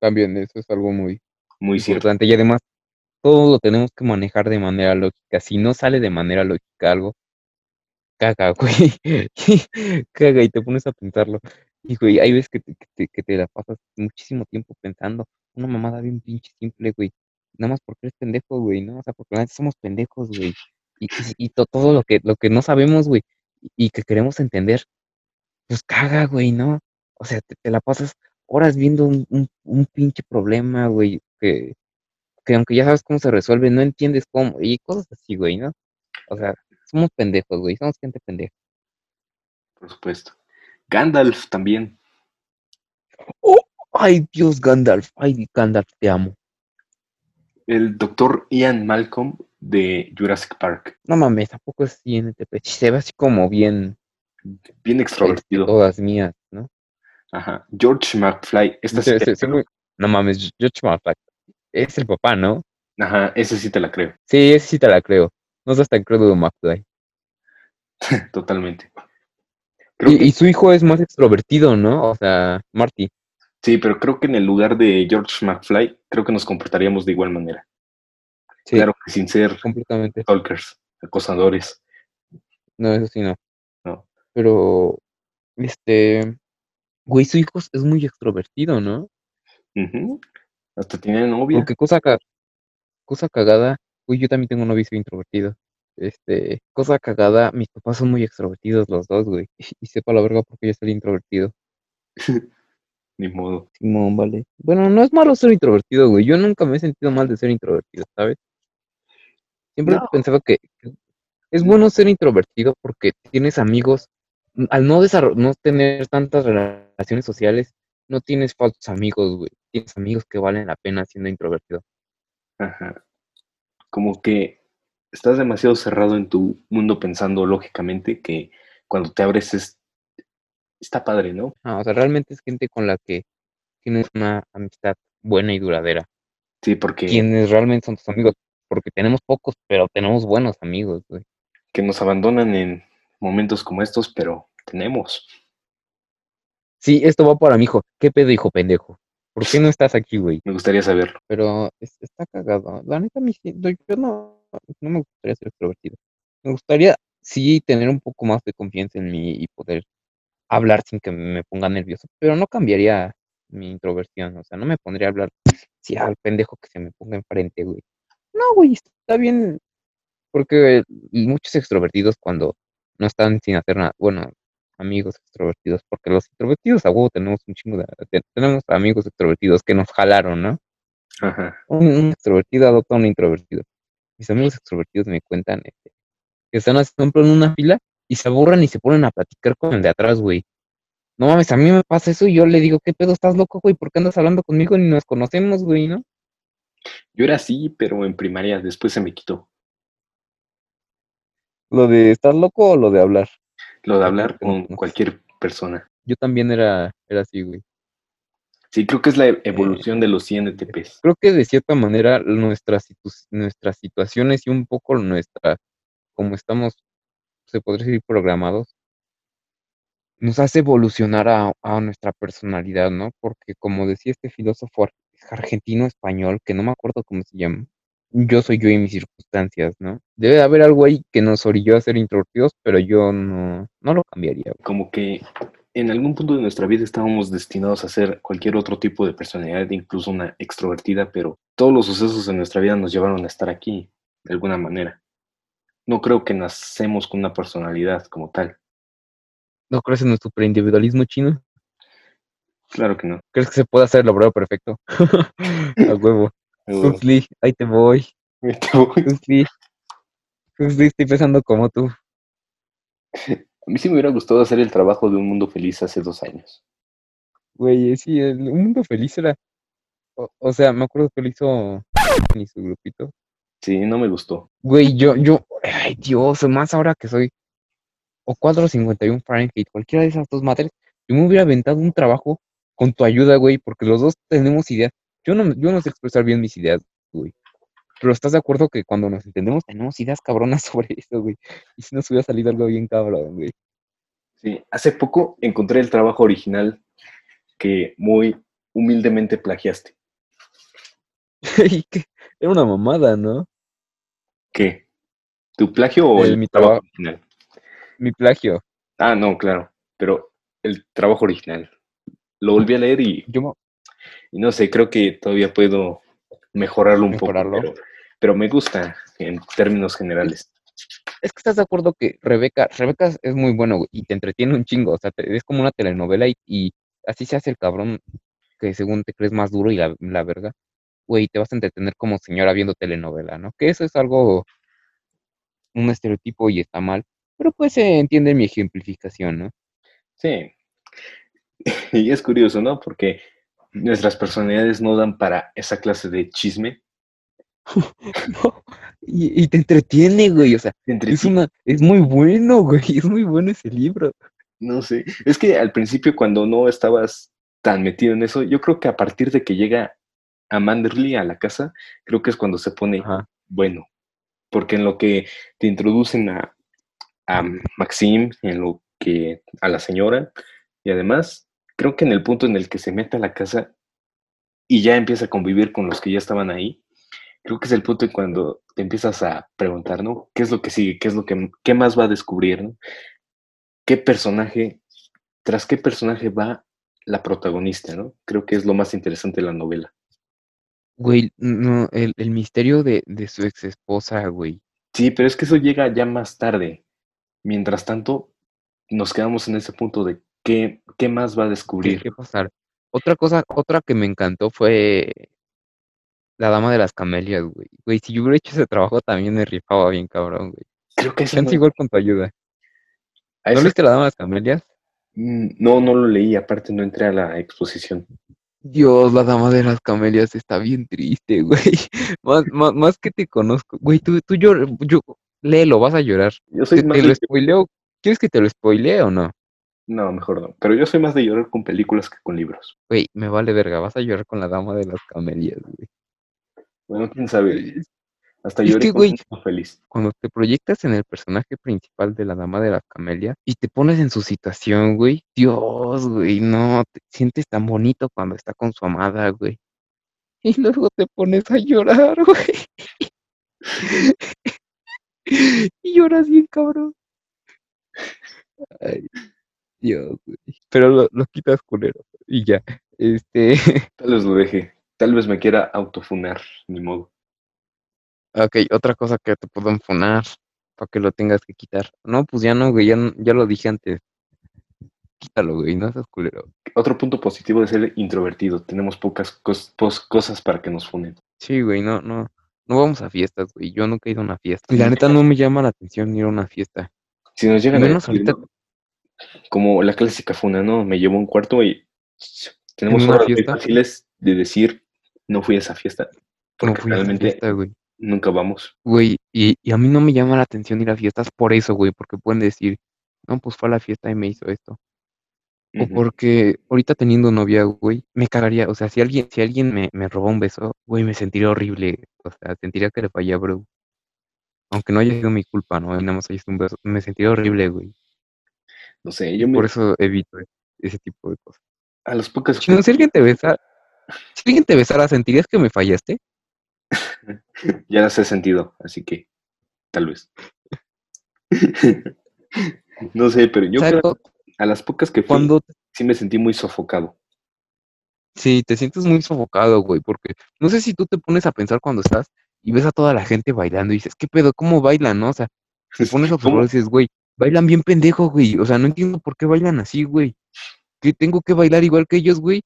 También eso es algo muy Muy cierto. importante. Y además, todo lo tenemos que manejar de manera lógica. Si no sale de manera lógica algo, caga, <laughs> güey. Caga y te pones a pensarlo. Y, güey, hay veces que te, que te, la pasas muchísimo tiempo pensando una mamada bien pinche simple, güey. Nada más porque eres pendejo, güey, ¿no? O sea, porque somos pendejos, güey. Y, y, y to- todo lo que, lo que no sabemos, güey, y que queremos entender, pues caga, güey, ¿no? O sea, te, te la pasas horas viendo un, un, un pinche problema, güey, que, que aunque ya sabes cómo se resuelve, no entiendes cómo, y cosas así, güey, ¿no? O sea, somos pendejos, güey, somos gente pendeja. Por supuesto. Gandalf también. ¡Oh! Ay, Dios, Gandalf, ay, Gandalf, te amo. El doctor Ian Malcolm de Jurassic Park. No mames, tampoco es INTP, sí se ve así como bien, Bien este, extrovertido. todas mías, ¿no? Ajá. George McFly. Esta sí creo. muy- no mames, George Malfoy, es el papá, ¿no? Ajá, esa sí te la creo. Sí, ese sí te la creo. No seas tan crédulo, McFly. <laughs> Totalmente. Creo Y, que- y su hijo es más extrovertido, ¿no? O sea, Marty. sí, pero creo que en el lugar de George McFly, creo que nos comportaríamos de igual manera. Sí, Claro que sin ser completamente. stalkers, acosadores. No, eso sí no. No. Pero, este, güey, su hijo es muy extrovertido, ¿no? Hasta tiene novia. Porque cosa, cosa cagada, güey, yo también tengo un novio introvertido. Este, cosa cagada, mis papás son muy extrovertidos los dos, güey. <laughs> Y sepa la verga porque yo soy introvertido. <laughs> Ni modo. Simón, vale. Bueno, no es malo ser introvertido, güey. Yo nunca me he sentido mal de ser introvertido, ¿sabes? Siempre No. pensaba que es bueno ser introvertido porque tienes amigos. mm, Al no, no tener tantas relaciones sociales, no tienes falsos amigos, güey. Tienes amigos que valen la pena siendo introvertido. Ajá. Como que estás demasiado cerrado en tu mundo pensando lógicamente que cuando te abres es está padre, ¿no? Ah, o sea, realmente es gente con la que tienes una amistad buena y duradera. Sí, porque Quienes realmente son tus amigos, porque tenemos pocos, pero tenemos buenos amigos, güey. que nos abandonan en momentos como estos, pero tenemos. Sí, esto va para mi hijo. ¿Qué pedo, hijo pendejo? ¿Por qué no estás aquí, güey? Me gustaría saberlo. Pero es- está cagado. La neta, yo no, no me gustaría ser extrovertido. Me gustaría, sí, tener un poco más de confianza en mí y poder hablar sin que me ponga nervioso, pero no cambiaría mi introversión. O sea, no me pondría a hablar sí, al pendejo que se me ponga enfrente, güey. No, güey, está bien. Porque muchos extrovertidos cuando no están sin hacer nada, bueno, amigos extrovertidos, porque los introvertidos a huevo tenemos un chingo de, te- tenemos amigos extrovertidos que nos jalaron, ¿no? Ajá. Un, un extrovertido adopta a un introvertido. Mis amigos extrovertidos me cuentan este, que están haciendo en una fila y se aburran y se ponen a platicar con el de atrás, güey. No mames, a mí me pasa eso y yo le digo, ¿qué pedo estás loco, güey? ¿Por qué andas hablando conmigo ni nos conocemos, güey, no? Yo era así, pero en primaria, después se me quitó. ¿Lo de estás loco o lo de hablar? Lo de hablar con cualquier persona. Yo también era, era así, güey. Sí, creo que es la e- evolución de los INTPs. Creo que de cierta manera nuestras, nuestras situaciones y un poco nuestra, como estamos, se podría decir, programados, nos hace evolucionar a, a nuestra personalidad, ¿no? Porque como decía este filósofo ar- argentino español, que no me acuerdo cómo se llama, yo soy yo y mis circunstancias, ¿no? Debe de haber algo ahí que nos orilló a ser introvertidos, pero yo no, no lo cambiaría. Como que en algún punto de nuestra vida estábamos destinados a ser cualquier otro tipo de personalidad, incluso una extrovertida, pero todos los sucesos en nuestra vida nos llevaron a estar aquí, de alguna manera. No creo que nacemos con una personalidad como tal. ¿No crees en nuestro superindividualismo chino? Claro que no. ¿Crees que se puede hacer el obrero perfecto? <laughs> a huevo. Lee, ahí te voy. te voy. Lee. Lee, estoy pensando como tú. A mí sí me hubiera gustado hacer el trabajo de un mundo feliz hace dos años. Güey, sí, el mundo feliz era. O, o sea, me acuerdo que lo hizo ni su grupito. Sí, no me gustó. Güey, yo, yo, ay Dios, más ahora que soy o 451 Fahrenheit, cualquiera de esas dos madres, yo me hubiera aventado un trabajo con tu ayuda, güey, porque los dos tenemos ideas. Yo no, yo no sé expresar bien mis ideas, güey. Pero estás de acuerdo que cuando nos entendemos tenemos ideas cabronas <laughs> sobre eso, güey. Y si nos hubiera salido algo bien cabrón, güey. Sí, hace poco encontré el trabajo original que muy humildemente plagiaste. <laughs> Era una mamada, ¿no? ¿Qué? ¿Tu plagio o El el mi trabajo traba- original? Mi plagio. Ah, no, claro, pero el trabajo original. Lo volví a leer y, Yo, me- y no sé, creo que todavía puedo mejorarlo un Mejorarlo. poco, pero, pero me gusta en términos generales. es que estás de acuerdo que Rebeca, Rebeca es muy bueno, y te entretiene un chingo. O sea, te- es como una telenovela y, y así se hace el cabrón que según te crees más duro y la, la verga. Güey, te vas a entretener como señora viendo telenovela, ¿no? Que eso es algo, un estereotipo y está mal. Pero pues se entiende mi ejemplificación, ¿no? Sí. <laughs> Y es curioso, ¿no? Porque nuestras personalidades no dan para esa clase de chisme. <laughs> Y, y te entretiene, güey. O sea, es sí, una, es muy bueno, <laughs> güey. Es muy bueno ese libro. no sé. Es que al principio cuando no estabas tan metido en eso, yo creo que a partir de que llega a Manderley a la casa, creo que es cuando se pone Ajá. bueno. Porque en lo que te introducen a, a Maxim, en lo que a la señora, y además, creo que en el punto en el que se mete a la casa y ya empieza a convivir con los que ya estaban ahí, creo que es el punto en cuando te empiezas a preguntar, ¿no? ¿Qué es lo que sigue? ¿Qué es lo que qué más va a descubrir? ¿no? ¿Qué personaje, tras qué personaje va la protagonista, ¿no? Creo que es lo más interesante de la novela. Güey, no, el, el misterio de, de su ex esposa, güey. Sí, pero es que eso llega ya más tarde. Mientras tanto, nos quedamos en ese punto de qué, qué más va a ¿Qué, descubrir. qué pasar? Otra cosa, otra que me encantó fue La Dama de las Camelias, güey. Güey, si yo hubiera hecho ese trabajo también me rifaba bien, cabrón, güey. Creo que Chance no, igual con tu ayuda. ¿No leíste La Dama de las Camelias? Mm, no, no lo leí, aparte no entré a la exposición. Dios, La Dama de las Camelias está bien triste, <laughs> güey. Más, más, más que te conozco. Güey, tú, tú yo, yo, léelo, vas a llorar. Yo soy ¿Te, más te lo spoileo? ¿Quieres que te lo spoilee o no? No, mejor no. Pero yo soy más de llorar con películas que con libros. Güey, me vale verga, vas a llorar con La Dama de las Camelias, güey. Bueno, quién sabe. Hasta Es lloré que, con güey, feliz. cuando te proyectas en el personaje principal de la Dama de la Camelia y te pones en su situación, güey, Dios, güey, no, te sientes tan bonito cuando está con su amada, güey. <laughs> Y luego te pones a llorar, <laughs> güey. Y lloras bien, cabrón. Ay, Dios, güey. Pero lo, lo quitas culero. Y ya. Este. <laughs> Tal vez lo deje. Tal vez me quiera autofunar, ni modo. Ok, otra cosa que te puedo enfonar para que lo tengas que quitar. No, pues ya no, güey, ya, no- ya lo dije antes. Quítalo, güey, no seas culero. Otro punto positivo de ser introvertido. Tenemos pocas cos- pos- cosas para que nos funen. Sí, güey, no, no. No vamos a fiestas, güey. Yo nunca he ido a una fiesta. Y la neta no me llama la atención ir a una fiesta. Si nos llegan Menos a decir, ahorita- ¿no? Como la clásica funa, ¿no? Me llevó a un cuarto y tenemos ¿En una horas muy fáciles de decir no fui a esa fiesta. No Porque fui a esa realmente fiesta, güey. nunca vamos. Güey, y, y a mí no me llama la atención ir a fiestas por eso, güey, porque pueden decir, no, pues fue a la fiesta y me hizo esto. O porque ahorita teniendo novia, güey, me cagaría. O sea, si alguien, si alguien me, me robó un beso, güey, me sentiría horrible. O sea, sentiría que le fallé a bro. Aunque no haya sido mi culpa, ¿no? Nada más haya sido un beso. Me sentiría horrible, güey. No sé, yo me, por eso evito e- ese tipo de cosas. a las pocas Chino, si alguien te besa, si alguien te besara, ¿sentirías que me fallaste? <laughs> ya las he sentido, así que tal vez. <laughs> no sé, pero yo ¿Sabes creo a las pocas que fui, Cuando sí me sentí muy sofocado. sí, te sientes muy sofocado, güey, porque no sé si tú te pones a pensar cuando estás y ves a toda la gente bailando y dices, ¿qué pedo? ¿Cómo bailan, no? O sea, te <laughs> pones a observar y dices, güey, bailan bien pendejo, güey. O sea, no entiendo por qué bailan así, güey. Que tengo que bailar igual que ellos, güey.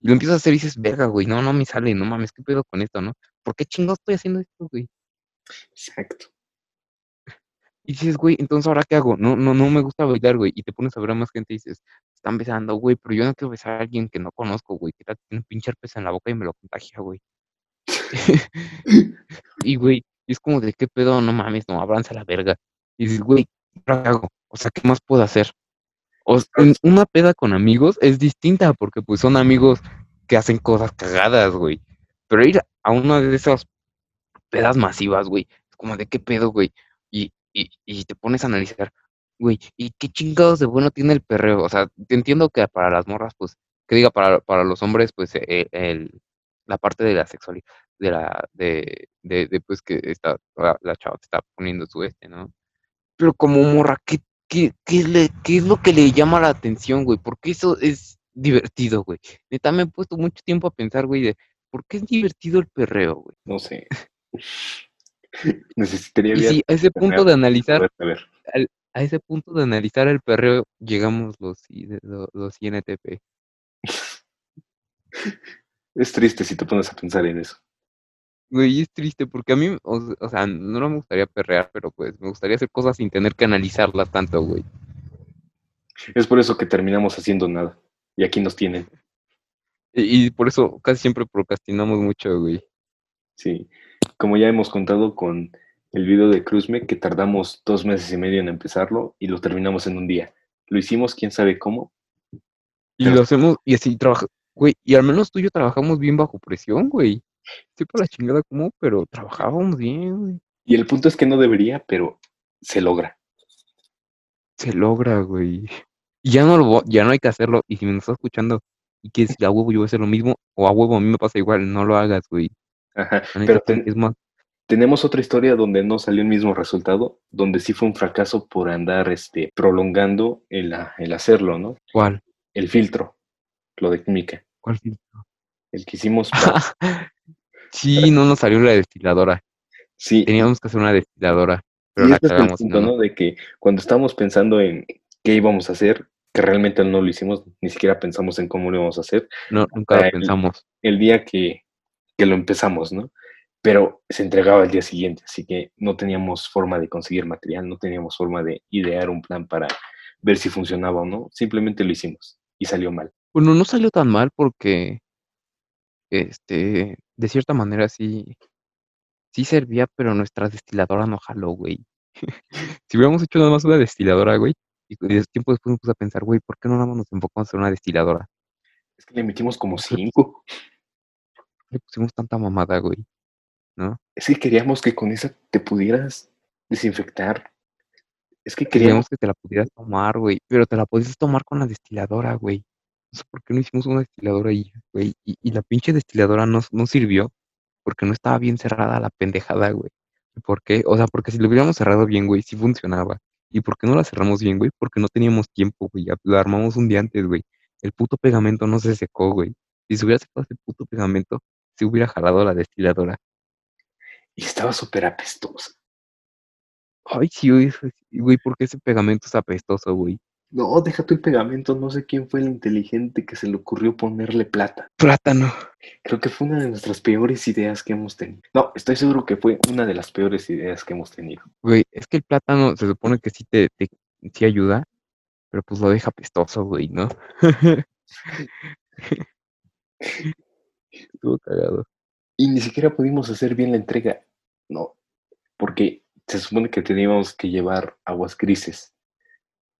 Y lo empiezas a hacer y dices, verga, güey, no, no me sale, no mames, ¿qué pedo con esto, no? ¿Por qué chingados estoy haciendo esto, güey? Exacto. Y dices, güey, entonces ahora qué hago? No, no, no me gusta bailar, güey. Y te pones a ver a más gente y dices, están besando, güey, pero yo no quiero besar a alguien que no conozco, güey. Que tiene un pinche herpes en la boca y me lo contagia, güey. <laughs> <laughs> y, güey, y es como de qué pedo, no mames, no, abranza la verga. Y dices, güey, ¿ahora qué hago? O sea, ¿qué más puedo hacer? O s- en una peda con amigos es distinta porque pues son amigos que hacen cosas cagadas, güey. Pero ir a una de esas pedas masivas, güey, es como de qué pedo, güey. Y, y, y te pones a analizar, güey, ¿y qué chingados de bueno tiene el perreo? O sea, te entiendo que para las morras, pues, que diga, para, para los hombres, pues, eh, el, la parte de la sexualidad, de la, de, de, de, pues, que está, la, la chava te está poniendo su este, ¿no? Pero como morra, ¿qué, qué, qué, le, ¿qué es lo que le llama la atención, güey? Porque eso es divertido, güey. Neta, me he puesto mucho tiempo a pensar, güey, de por qué es divertido el perreo, güey. No sé. <laughs> Necesitaría Y si a ese punto de analizar, al- a ese punto de analizar el perreo, llegamos los, I- de- lo- los INTP. <laughs> Es triste si te pones a pensar en eso. Güey, es triste porque a mí, o, sea, no me gustaría perrear, pero pues me gustaría hacer cosas sin tener que analizarlas tanto, güey. Es por eso que terminamos haciendo nada. Y aquí nos tienen. Y, y por eso casi siempre procrastinamos mucho, güey. Sí. Como ya hemos contado con el video de Cruzme, que tardamos dos meses y medio en empezarlo y lo terminamos en un día. Lo hicimos, quién sabe cómo. Y Pero- lo hacemos, y así trabaja, güey, y al menos tú y yo trabajamos bien bajo presión, güey. Sí, para la chingada como, pero trabajábamos bien, güey. Y el punto es que no debería, pero se logra. Se logra, güey. Y ya no lo, ya no hay que hacerlo. Y si me estás escuchando y quieres decir a huevo yo voy a hacer lo mismo, o a huevo a mí me pasa igual, no lo hagas, güey. Ajá. Pero ten- es más, tenemos otra historia donde no salió el mismo resultado, donde sí fue un fracaso por andar este, prolongando el, a- el hacerlo, ¿no? ¿cuál? El filtro, lo de química. ¿Cuál filtro? El que hicimos <laughs> para- sí, no nos salió la destiladora. Sí, Teníamos que hacer una destiladora, pero y la es el cagamos. y punto, no nos- ¿no? De que cuando estábamos pensando en qué íbamos a hacer, que realmente no lo hicimos, ni siquiera pensamos en cómo lo íbamos a hacer, no, nunca lo pensamos. el día que, que lo empezamos, ¿no? Pero se entregaba al día siguiente, así que no teníamos forma de conseguir material, no teníamos forma de idear un plan para ver si funcionaba o no, simplemente lo hicimos y salió mal. Bueno, no salió tan mal porque, este, de cierta manera sí, sí servía, pero nuestra destiladora no jaló, güey. <laughs> Si hubiéramos hecho nada más una destiladora, güey, y tiempo después me puse a pensar, güey, ¿por qué no nada más nos enfocamos en una destiladora? Es que le metimos como cinco. Le pusimos tanta mamada, güey, ¿no? Es que queríamos que con esa te pudieras desinfectar. Es que queríamos Queríamos que te la pudieras tomar, güey, pero te la podías tomar con la destiladora, güey. Sé por qué no hicimos una destiladora ahí, güey, y, y la pinche destiladora no, no sirvió porque no estaba bien cerrada la pendejada, güey. ¿Y ¿Por qué? O sea, porque si lo hubiéramos cerrado bien, güey, sí funcionaba. ¿Y por qué no la cerramos bien, güey? Porque no teníamos tiempo, güey. ya La armamos un día antes, güey. El puto pegamento no se secó, güey. Si se hubiera secado ese puto pegamento, se hubiera jalado la destiladora. y estaba súper apestosa. Ay, sí, güey, sí, güey, ¿por qué ese pegamento es apestoso, güey? No, deja tu pegamento, no sé quién fue el inteligente que se le ocurrió ponerle plata. Plátano. Creo que fue una de nuestras peores ideas que hemos tenido. No, estoy seguro que fue una de las peores ideas que hemos tenido. Güey, es que el plátano se supone que sí te, te sí ayuda, pero pues lo deja apestoso, güey, ¿no? <laughs> Estuvo cagado. Y ni siquiera pudimos hacer bien la entrega. No, porque se supone que teníamos que llevar aguas grises.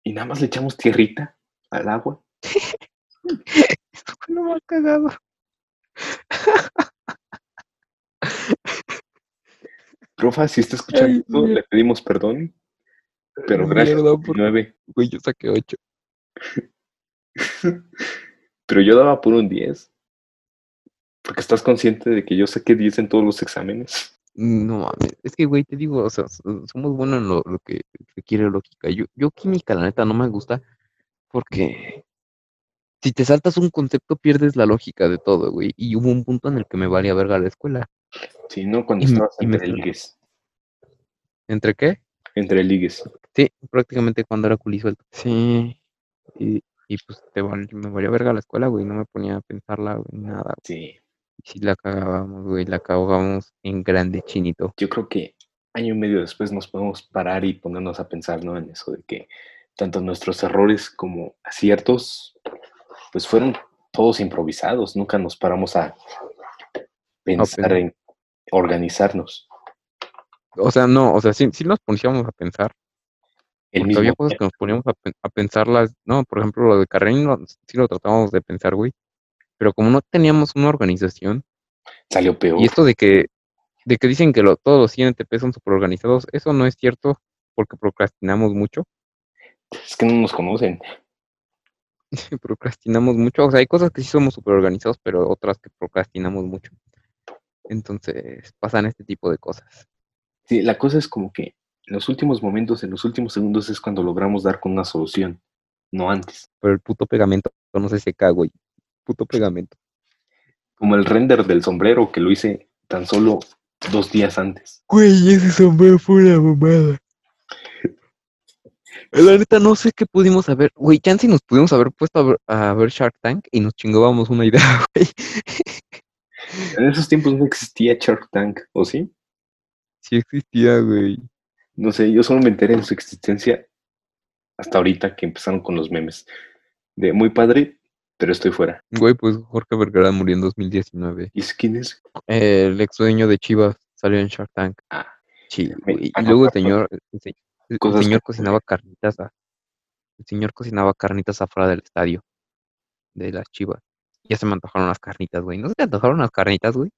Y nada más le echamos tierrita al agua. <laughs> Fue lo más cagado. Profa, si está escuchando Ay, le pedimos perdón, pero Ay, gracias mierda, por por- nueve. Güey, yo saqué ocho. <laughs> Pero yo daba por un 10. Porque estás consciente de que yo saqué 10 en todos los exámenes. No mames, es que, güey, te digo, o sea, s- somos buenos en lo, lo que requiere lógica. Yo, yo química, la neta, no me gusta porque si te saltas un concepto pierdes la lógica de todo, güey. Y hubo un punto en el que me valía verga la escuela. Sí, ¿no? Cuando Y estabas me entre ligues. ¿Entre qué? Entre ligues. Sí, prácticamente cuando era culisuelto. Sí, y, y pues te val- me valía verga la escuela, güey. No me ponía a pensarla, güey, nada. Sí. Si la cagábamos, güey, la cagábamos en grande, chinito. Yo creo que año y medio después nos podemos parar y ponernos a pensar, ¿no? En eso de que tanto nuestros errores como aciertos, pues fueron todos improvisados. Nunca nos paramos a pensar pensar. en organizarnos. O sea, no, o sea, sí, sí nos poníamos a pensar. El Porque mismo había cosas que nos poníamos a, a pensarlas, no, por ejemplo, lo de Carreño sí lo tratábamos de pensar, güey, pero como no teníamos una organización, salió peor. y esto de que, de que dicen que lo, todos los INTP son súper organizados, eso no es cierto porque procrastinamos mucho, Es que no nos conocen. <laughs> procrastinamos mucho, o sea, hay cosas que sí somos súper organizados, pero otras que procrastinamos mucho. Entonces, pasan este tipo de cosas. Sí, la cosa es como que en los últimos momentos, en los últimos segundos es cuando logramos dar con una solución, no antes. Pero el puto pegamento no se seca, güey. Puto pegamento. Como el render del sombrero que lo hice tan solo dos días antes. Güey, ese sombrero fue una mamada. La neta, no sé qué pudimos haber. Güey, chance nos pudimos haber puesto a ver, a ver Shark Tank y nos chingábamos una idea, <laughs> güey. En esos tiempos no existía Shark Tank, ¿o sí? Sí existía, güey. No sé, yo solo me enteré de su existencia hasta ahorita que empezaron con los memes. De muy padre, pero estoy fuera. Güey, pues Jorge Vergara murió en 2019. ¿Y quién es? El ex dueño de Chivas salió en Shark Tank. Ah, Sí, güey. ah, Y luego el señor, el, señor cocinaba carnitas a- el señor cocinaba carnitas afuera del estadio de las Chivas. Ya se me antojaron las carnitas, güey. ¿No se te antojaron las carnitas, güey?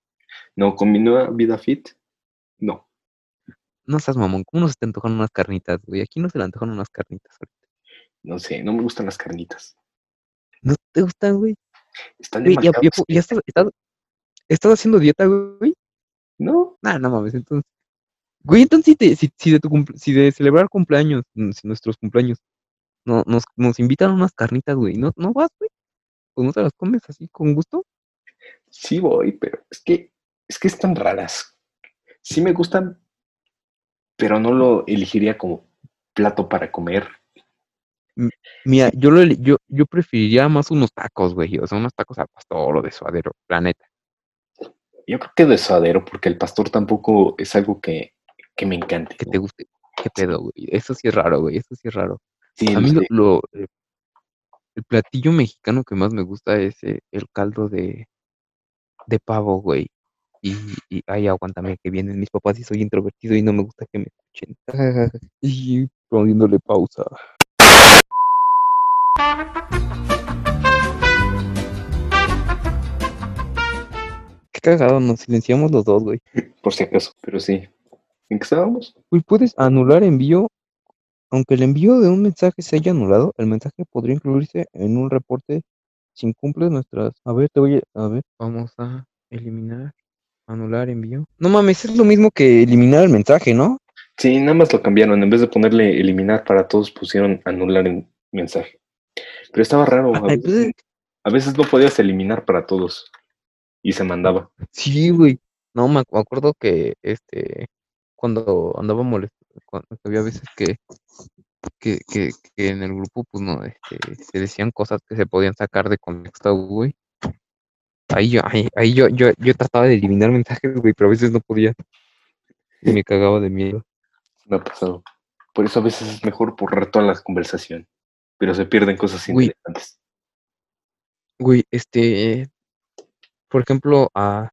no, con mi nueva vida fit, no. No seas mamón, ¿cómo no se te antojaron unas carnitas, güey? Aquí no se le antojaron unas carnitas. ahorita. No sé, no me gustan las carnitas. ¿No te gustan, güey? Están Güey, ya, ya, ya estás, estás, estás haciendo dieta, güey. No, Nah, no mames, entonces. Güey, entonces si, te, si, si de tu cumple- si de celebrar cumpleaños, mm, si nuestros cumpleaños, no, nos, nos invitan a unas carnitas, güey, ¿no, no vas, güey? ¿O no te las comes así con gusto? sí voy, pero es que, es que están raras. Sí me gustan, pero no lo elegiría como plato para comer. Mira, yo, lo, yo, yo preferiría más unos tacos, güey, o sea, unos tacos al pastor o de suadero, la neta. Yo creo que de suadero, porque el pastor tampoco es algo que, que me encante. Que te guste. ¿Qué pedo, güey? Eso sí es raro, güey, eso sí es raro. Sí, A mí lo- eh, el platillo mexicano que más me gusta es eh, el caldo de, de pavo, güey. Y, y ay, aguántame que vienen mis papás y soy introvertido y no me gusta que me escuchen. <laughs> y poniéndole pausa. Qué cagado, nos silenciamos los dos, güey. por si acaso, pero sí. ¿En qué estábamos? Güey, puedes anular envío. Aunque el envío de un mensaje se haya anulado, el mensaje podría incluirse en un reporte si incumple nuestras. A ver, te voy a. A ver, vamos a eliminar. Anular envío. No mames, es lo mismo que eliminar el mensaje, ¿no? Sí, nada más lo cambiaron. En vez de ponerle eliminar para todos, pusieron anular en mensaje. Pero estaba raro. A Ay, veces, pues, a veces no podías eliminar para todos. Y se mandaba. sí, güey. No, me ac- me acuerdo que este. Cuando andaba molesto, cuando había veces que, que, que, que en el grupo, pues no, este, se decían cosas que se podían sacar de contexto, güey. Ahí yo, ahí, ahí yo, yo, yo trataba de eliminar mensajes, güey, pero a veces no podía. Y me cagaba de miedo. Me ha pasado. Por eso a veces es mejor borrar toda la conversación. Pero se pierden cosas Güey. interesantes. Güey, este, por ejemplo, a,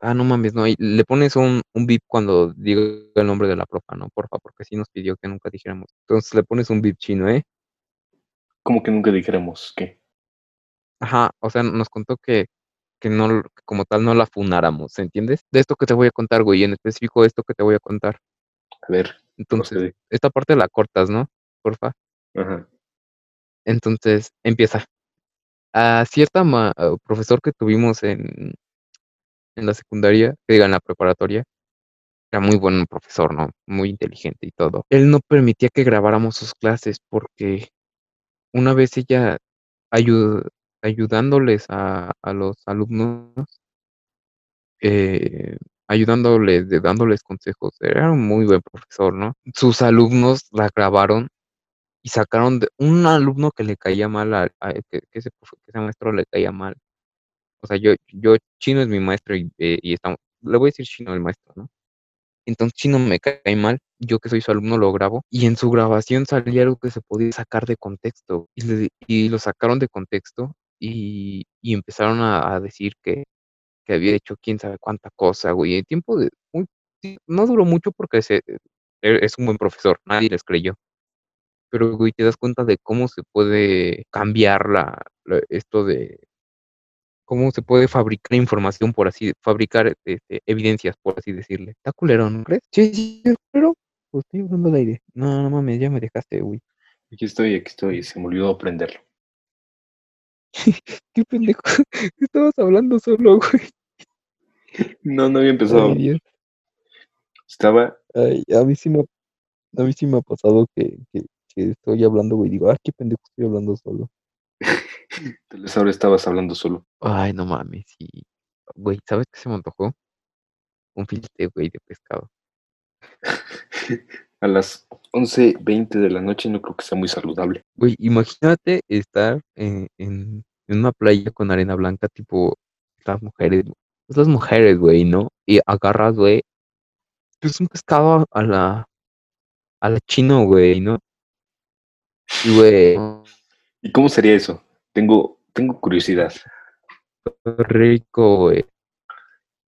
ah, no mames, no, le pones un, un bip cuando diga el nombre de la profa, ¿no? Porfa, porque sí nos pidió que nunca dijéramos. Entonces le pones un bip chino, ¿eh? Como que nunca dijéramos que. Ajá, o sea, nos contó que, que no, como tal no la funáramos, ¿entiendes? De esto que te voy a contar, güey, en específico esto que te voy a contar. A ver, Entonces, procede. esta parte la cortas, ¿no? Porfa. Ajá. Entonces empieza. A cierta ma- profesor que tuvimos en, en la secundaria, que diga en la preparatoria, era muy buen profesor, ¿no? Muy inteligente y todo. Él no permitía que grabáramos sus clases porque una vez ella ayu- ayudándoles a, a los alumnos, eh, ayudándoles, dándoles consejos, era un muy buen profesor, ¿no? Sus alumnos la grabaron sacaron de un alumno que le caía mal, a, que, ese, que ese maestro le caía mal. O sea, yo, yo, Chino es mi maestro y, eh, y estamos, le voy a decir Chino el maestro, ¿no? Entonces Chino me cae mal, yo que soy su alumno lo grabo y en su grabación salía algo que se podía sacar de contexto y, lo sacaron de contexto y, y empezaron a, decir que, que había hecho quién sabe cuánta cosa, güey. En tiempo de, no duró mucho porque se, e- es un buen profesor, nadie les creyó. Pero, güey, te das cuenta de cómo se puede cambiar la, la- esto de cómo se puede fabricar información, por así, fabricar este, evidencias, por así decirle. Está culero, ¿no crees? Sí, sí, culero. Pues estoy hablando al aire. No, no mames, ya me dejaste, güey. Aquí estoy, aquí estoy. Se me olvidó prenderlo. <laughs> Qué pendejo. <laughs> Estabas hablando solo, güey. No, no había empezado. Ay, Dios. Estaba. Ay, a mí sí me, ha- a mí sí me ha pasado que, que, que estoy hablando, güey. Digo, ay, qué pendejo estoy hablando solo. <laughs> Tal vez ahora estabas hablando solo. Ay, no mames, sí. Güey, ¿sabes qué se me antojó? Un filete, güey, de pescado. <laughs> A las 11.20 de la noche no creo que sea muy saludable. Güey, imagínate estar en, en, en una playa con arena blanca, tipo las mujeres, pues las mujeres, güey, ¿no? Y agarras, güey, pues un pescado a la, a la chino, güey, ¿no? Y, güey, ¿Y cómo sería eso? Tengo, tengo curiosidad. rico, güey.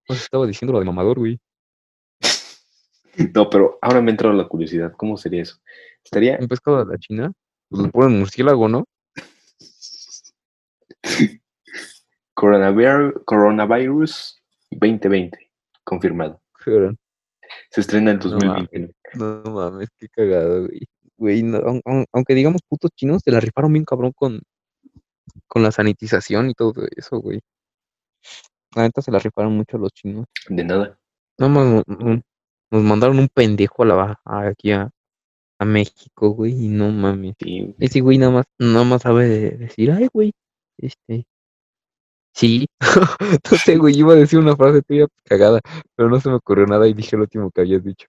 Pues estaba diciendo lo de mamador, güey. No, pero ahora me ha entrado la curiosidad. ¿Cómo sería eso? Estaría. Un pescado a la china, pues le ponen murciélago, ¿no? <laughs> Coronavirus, coronavirus 2020. Confirmado. Se estrena en No 2021. no mames, qué cagado, güey. Güey, no, aunque digamos putos chinos, se la rifaron bien cabrón con, con la sanitización y todo eso, güey. La neta se la rifaron mucho los chinos. De nada. Nada más no- no- nos mandaron un pendejo a la ba- a- aquí a, a México, güey, y no mames. Sí. Ese güey nada más, nada más sabe de- decir, ay, güey, este, sí. <laughs> No sé, güey, iba a decir una frase tuya cagada, pero no se me ocurrió nada y dije lo último que habías dicho.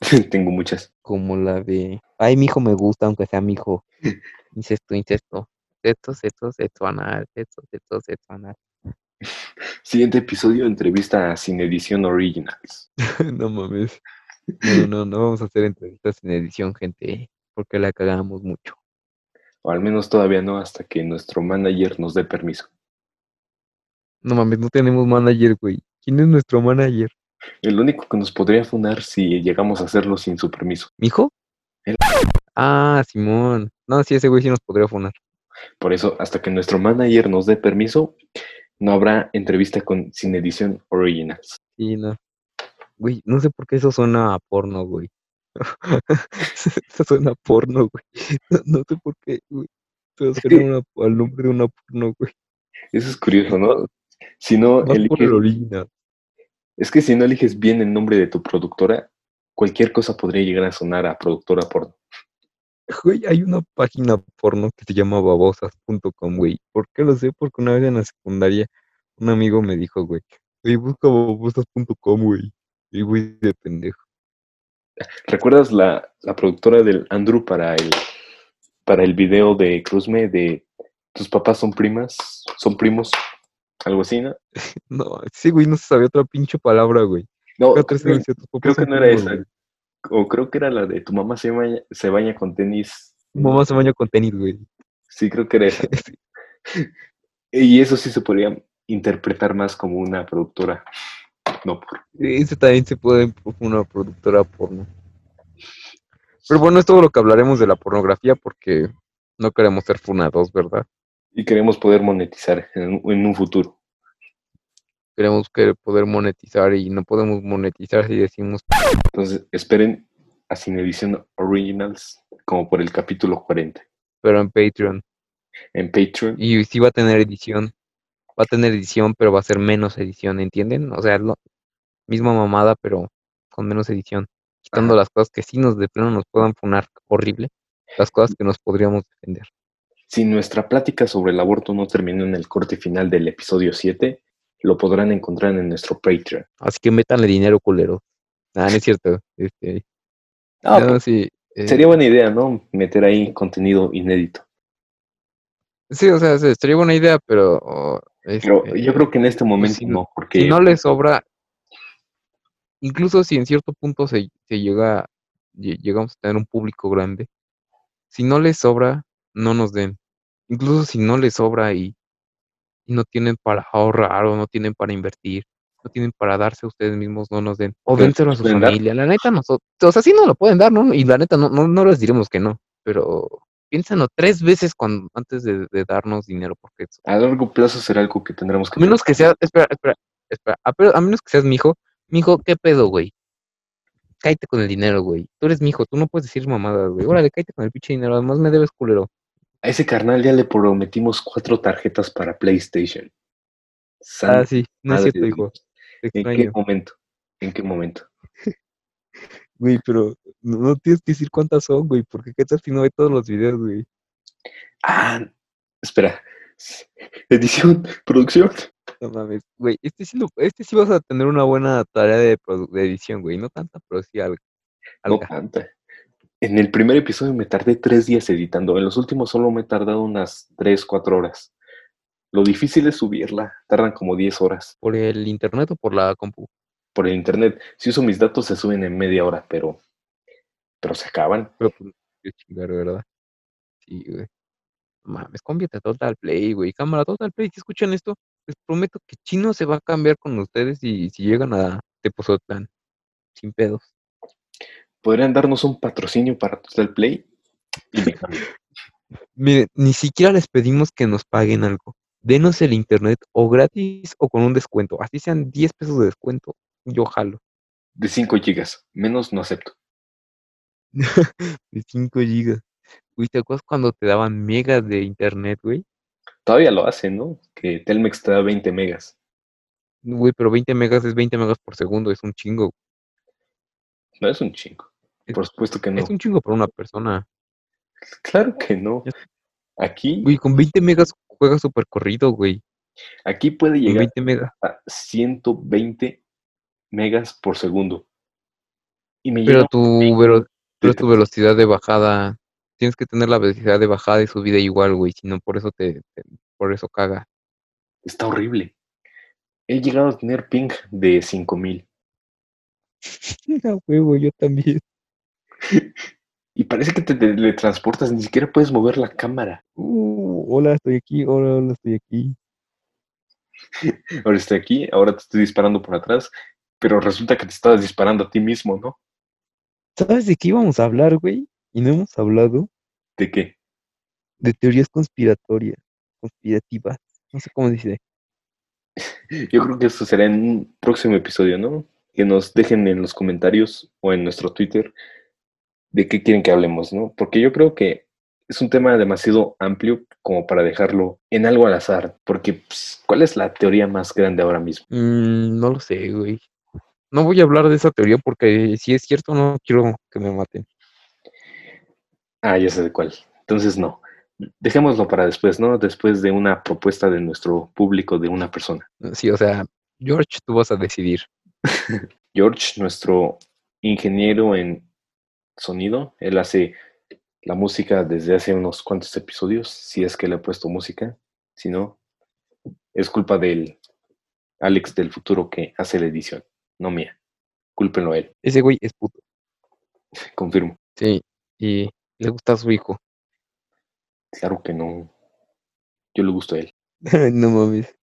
<laughs> Tengo muchas. Como la de, ay, mi hijo me gusta, aunque sea mi hijo. <laughs> Incesto, incesto. Sexto, sexto, sexto anal, sexto, sexto, sexto anal. <laughs> Siguiente episodio, entrevista Sin Edición Originals. no mames. No, no, no vamos a hacer entrevistas en edición, gente, porque la cagamos mucho. O al menos todavía no, hasta que nuestro manager nos dé permiso. No mames, no tenemos manager, güey. ¿Quién es nuestro manager? El único que nos podría fundar si llegamos a hacerlo sin su permiso. ¿Mi hijo? Él. Ah, Simón. No, sí, ese güey sí nos podría funar. Por eso, hasta que nuestro manager nos dé permiso, no habrá entrevista con Sin Edición Originals. Sí, no. Güey, no sé por qué eso suena a porno, güey. <laughs> eso suena a porno, güey. No, no sé por qué, güey. Pero suena una- al nombre de una porno, güey. Eso es curioso, ¿no? Si no Más por el original. Es que si no eliges bien el nombre de tu productora, cualquier cosa podría llegar a sonar a productora porno. Güey, hay una página porno que se llama babosas.com, güey. ¿Por qué lo sé? Porque una vez en la secundaria un amigo me dijo, güey, güey, busca babosas.com, güey. Y güey, de pendejo. ¿Recuerdas la, la productora del Andrew para el, para el video de Cruzme de tus papás son primas, son primos? Algo así, ¿no? <laughs> No, sí, güey, no se sabía otra pinche palabra, güey. No, creo, decía, "Tus papás creo que no era esa. güey". O creo que era la de tu mamá se baña, se baña con tenis. Mamá se baña con tenis, güey. Sí, creo que era esa. <laughs> Y eso sí se podría interpretar más como una productora. No, por. Ese también se puede una productora porno. Pero bueno, es todo lo que hablaremos de la pornografía porque no queremos ser funados, ¿verdad? Y queremos poder monetizar en, un- en un futuro. Queremos que poder monetizar y no podemos monetizar si decimos Entonces, esperen a Sin Edición Originals como por el capítulo 40. pero en Patreon. En Patreon. Y sí va a tener edición. Va a tener edición, pero va a ser menos edición, ¿entienden? O sea, es lo misma mamada, pero con menos edición. Quitando Ajá. las cosas que sí nos de plano nos puedan funar horrible, las cosas que nos podríamos defender. Si nuestra plática sobre el aborto no terminó en el corte final del episodio 7, lo podrán encontrar en nuestro Patreon. Así que métanle dinero, culero. Ah, no es cierto. Este, no, pues, sí, eh, sería buena idea, ¿no? Meter ahí contenido inédito. sí, o sea, sí, sería buena idea, pero... oh, Pero este, yo creo que en este momento si no, porque si no le sobra, incluso si en cierto punto se, se llega, lle- llegamos a tener un público grande, si no les sobra, no nos den. Incluso si no les sobra y, y no tienen para ahorrar o no tienen para invertir, no tienen para darse a ustedes mismos, no nos den. O dénselo a su dar. familia. La neta, nosotros, o sea, sí nos lo pueden dar, ¿no? Y la neta, no, no, no les diremos que no, pero piénsenlo tres veces cuando, antes de, de darnos dinero, porque es- a largo plazo será algo que tendremos que a menos que seas, espera, espera, espera, a menos que seas mi hijo, mi hijo, ¿qué pedo, güey? Cállate con el dinero, güey. Tú eres mi hijo, tú no puedes decir mamadas, güey. Órale, cállate con el pinche dinero, además me debes culero. A ese carnal ya le prometimos cuatro tarjetas para PlayStation. Ah, sí, no es cierto, hijo. ¿En qué momento? ¿En qué momento? <laughs> Güey, pero no, no tienes que decir cuántas son, güey, porque qué tal si no ve todos los videos, güey. Ah, espera. <laughs> Edición, producción. No mames, güey, este sí, lo, este sí vas a tener una buena tarea de, de edición, güey. No tanta, pero sí algo. No tanta. En el primer episodio me tardé tres días editando. En los últimos solo me he tardado unas tres, cuatro horas. Lo difícil es subirla. Tardan como 10 horas ¿Por el internet o por la compu? por el internet. Si uso mis datos se suben en media hora, pero, pero se acaban. Pero pues, qué chingar, ¿verdad? Sí, güey. Mames, cámbiate a Total Play, güey. Cámara Total Play, si escuchan esto, les prometo que Chino se va a cambiar con ustedes y si llegan a Tepoztlán, sin pedos. Podrían darnos un patrocinio para Total Play y me cambio. <laughs> Miren, ni siquiera les pedimos que nos paguen algo. Denos el internet o gratis o con un descuento. Así sean 10 pesos de descuento. Yo jalo. De 5 gigas. Menos no acepto. <laughs> De 5 gigas. Güey, ¿te acuerdas cuando te daban megas de internet, güey? Todavía lo hacen, ¿no? Que Telmex te da 20 megas. Güey, pero 20 megas es 20 megas por segundo. Es un chingo. No es un chingo. Es- Por supuesto que no. Es un chingo para una persona. Claro que no. Aquí, Güey, con 20 megas juegas súper corrido, güey. aquí puede llegar 20 megas. a 120 megas por segundo. Y me Pero tu, pero tu velocidad de bajada, tienes que tener la velocidad de bajada y subida igual, güey. Si no, por eso te, te- por eso caga. Está horrible. He llegado a tener ping de 5000. <laughs> A huevo, yo también. Y parece que te teletransportas, ni siquiera puedes mover la cámara. Uh, hola, estoy aquí, hola, hola, estoy aquí. <laughs> Ahora estoy aquí, ahora te estoy disparando por atrás, pero resulta que te estabas disparando a ti mismo, ¿no? ¿Sabes de qué íbamos a hablar, güey? Y no hemos hablado ¿De qué? de teorías conspiratorias, conspirativas. No sé cómo dice. <laughs> Yo creo que esto será en un próximo episodio, ¿no? Que nos dejen en los comentarios o en nuestro Twitter de qué quieren que hablemos, ¿no? Porque yo creo que es un tema demasiado amplio como para dejarlo en algo al azar. Porque, pues, ¿cuál es la teoría más grande ahora mismo? Mm, no lo sé, güey. No voy a hablar de esa teoría porque si es cierto no quiero que me maten. Ah, ya sé de cuál. Entonces, no. Dejémoslo para después, ¿no? Después de una propuesta de nuestro público de una persona. Sí, o sea, George, tú vas a decidir. <laughs> George, nuestro ingeniero en sonido, él hace la música desde hace unos cuantos episodios, si es que le he puesto música, si no, es culpa del Alex del futuro que hace la edición, no mía. Cúlpenlo a él, Ese güey es puto. <laughs> confirmo. Sí, y le gusta a su hijo. Claro que no. Yo le gusto a él. <laughs> no mames.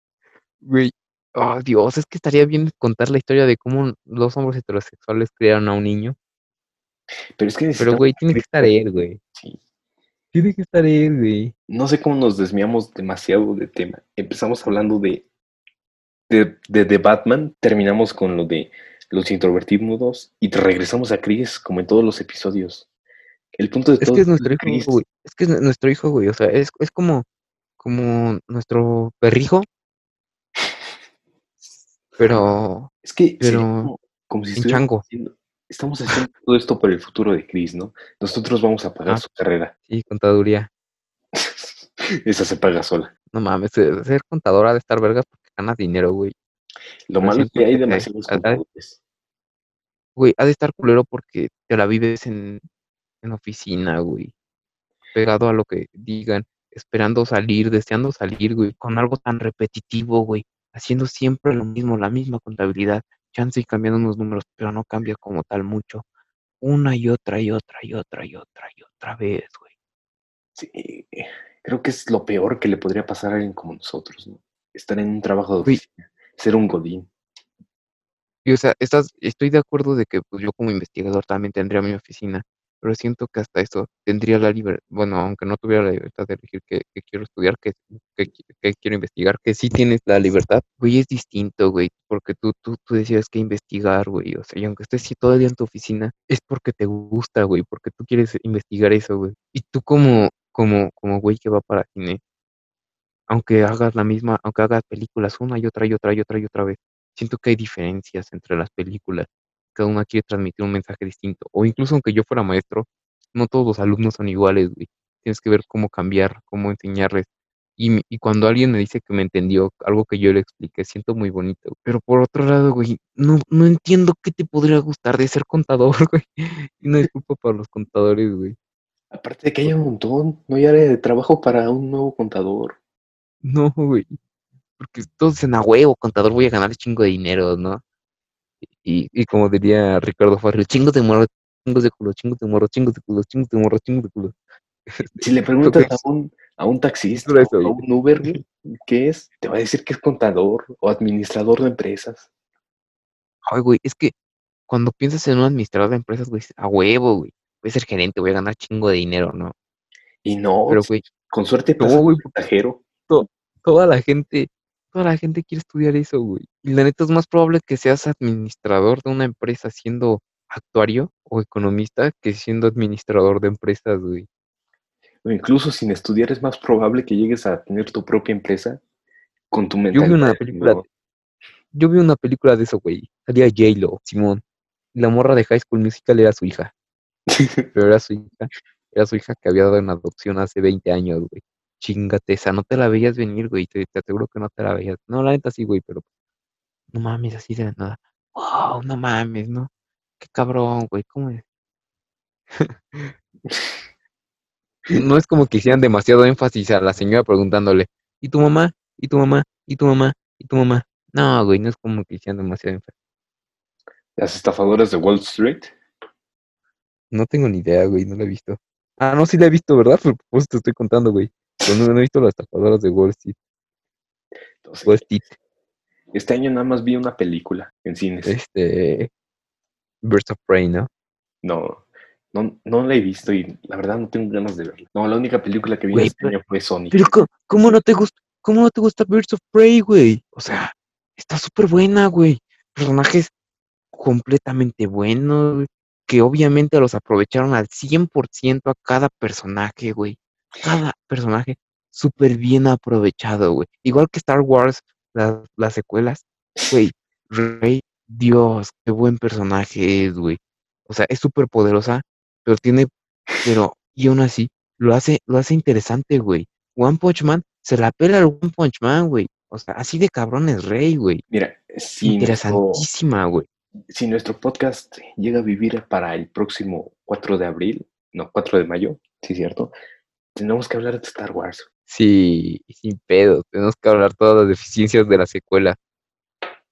Güey. Oh, Dios, es que estaría bien contar la historia de cómo los hombres heterosexuales crearon a un niño. Pero es que Pero, güey, tiene que estar él, güey. sí. Tiene que estar él, güey. no sé cómo nos desviamos demasiado de tema. Empezamos hablando de, de, de, de Batman, terminamos con lo de los introvertidos y regresamos a Chris como en todos los episodios. El punto de Es todo que es nuestro hijo, Chris. güey. Es que es nuestro hijo, güey. O sea, es, es como como nuestro perrijo, pero Es que Pero, como, como si chango. haciendo, estamos haciendo todo esto por el futuro de Chris, ¿no? Nosotros vamos a pagar Ah. su carrera. sí, contaduría. <laughs> Esa se paga sola. No mames, ser contadora de estar vergas porque ganas dinero, güey. Lo Pero malo es que hay demasiados contadores. Güey, ha de estar culero porque te la vives en, en oficina, güey. Pegado a lo que digan, esperando salir, deseando salir, güey, con algo tan repetitivo, güey. Haciendo siempre lo mismo, la misma contabilidad. Chance y cambiando unos números, pero no cambia como tal mucho. Una y otra y otra y otra y otra y otra vez, güey. Sí, creo que es lo peor que le podría pasar a alguien como nosotros, ¿no? Estar en un trabajo de oficina, ser un godín. Y, o sea, estás, estoy de acuerdo de que pues, yo como investigador también tendría mi oficina, pero siento que hasta eso tendría la libertad, bueno, aunque no tuviera la libertad de elegir qué, qué quiero estudiar, qué, qué qui- qué quiero investigar, que sí tienes la libertad, güey, es distinto, güey, porque tú, tú, tú decides qué investigar, güey, o sea, y aunque estés sí en tu oficina, es porque te gusta, güey, porque tú quieres investigar eso, güey. Y tú como, como, como güey que va para cine, aunque hagas la misma, aunque hagas películas una y otra y otra y otra y otra vez, siento que hay diferencias entre las películas. Cada una quiere transmitir un mensaje distinto. O incluso aunque yo fuera maestro, no todos los alumnos son iguales, güey. Tienes que ver cómo cambiar, cómo enseñarles. Y, y cuando alguien me dice que me entendió algo que yo le expliqué, siento muy bonito. Pero por otro lado, güey, no, no entiendo qué te podría gustar de ser contador, <laughs> güey. Y una disculpa para los contadores, güey. Aparte de que hay un montón, no hay área de trabajo para un nuevo contador. No, güey. Porque todos dicen, a huevo, contador, voy a ganar chingo de dinero, ¿no? Y, y como diría Ricardo Farrell, chingos de morro, chingos de culo, chingos de morro, chingos de culo, chingos de morro, chingos de culo. <laughs> Si le preguntas a un, a un taxista Solo eso, o a güey. un Uber, güey, ¿qué es? Te va a decir que es contador o administrador de empresas. Ay, güey, es que cuando piensas en un administrador de empresas, güey, a huevo, güey. Voy a ser gerente, voy a ganar chingo de dinero, ¿no? Y no, Pero, güey, con suerte no, pasa güey, un mensajero. toda la gente, toda la gente quiere estudiar eso, güey. Y la neta es más probable que seas administrador de una empresa siendo actuario o economista que siendo administrador de empresas, güey. O incluso sin estudiar es más probable que llegues a tener tu propia empresa con tu Yo vi mentalidad. una película, no- yo vi una película de eso, güey. Salía J-Lo, Simón. La morra de High School Musical era su hija. <laughs> Pero era su hija, era su hija que había dado en adopción hace 20 años, güey. Chingate esa, no te la veías venir, güey. Te, te aseguro que no te la veías. No, la neta sí, güey, pero no mames, así de la nada. Wow, no mames, ¿no? Qué cabrón, güey. ¿Cómo es? <laughs> No es como que hicieran demasiado énfasis a la señora preguntándole, ¿y tu mamá? ¿Y tu mamá? ¿Y tu mamá? ¿Y tu mamá? No, güey, no es como que hicieran demasiado énfasis. Las estafadoras de Wall Street. No tengo ni idea, güey, no la he visto. Ah, no, sí la he visto, ¿verdad? <laughs> Por eso te estoy contando, güey. No, no he visto las estafadoras de Wall Street. Entonces, Wall Street, este año nada más vi una película en cines. este... Birds of Prey, ¿no? No, no, no la he visto y la verdad no tengo ganas de verla. No, la única película que vi Güey, este año fue Sonic. Pero co- ¿cómo no te gusta? ¿Cómo no te gusta Birds of Prey, güey? O sea, está súper buena, güey. Personajes completamente buenos, que obviamente los aprovecharon al 100% a cada personaje, güey. Cada personaje súper bien aprovechado, güey. Igual que Star Wars, las, las secuelas, güey. Rey, Dios, qué buen personaje es, güey. O sea, es súper poderosa, pero tiene, pero, y aún así, lo hace, lo hace interesante, güey. One Punch Man se la pela al One Punch Man, güey. O sea, así de cabrón es Rey, güey. Mira, si Interesantísima, güey. si nuestro podcast llega a vivir para el próximo 4 de abril, no, 4 de mayo, sí, cierto, tenemos que hablar de Star Wars. Sí, sin pedo. Tenemos que hablar todas las deficiencias de la secuela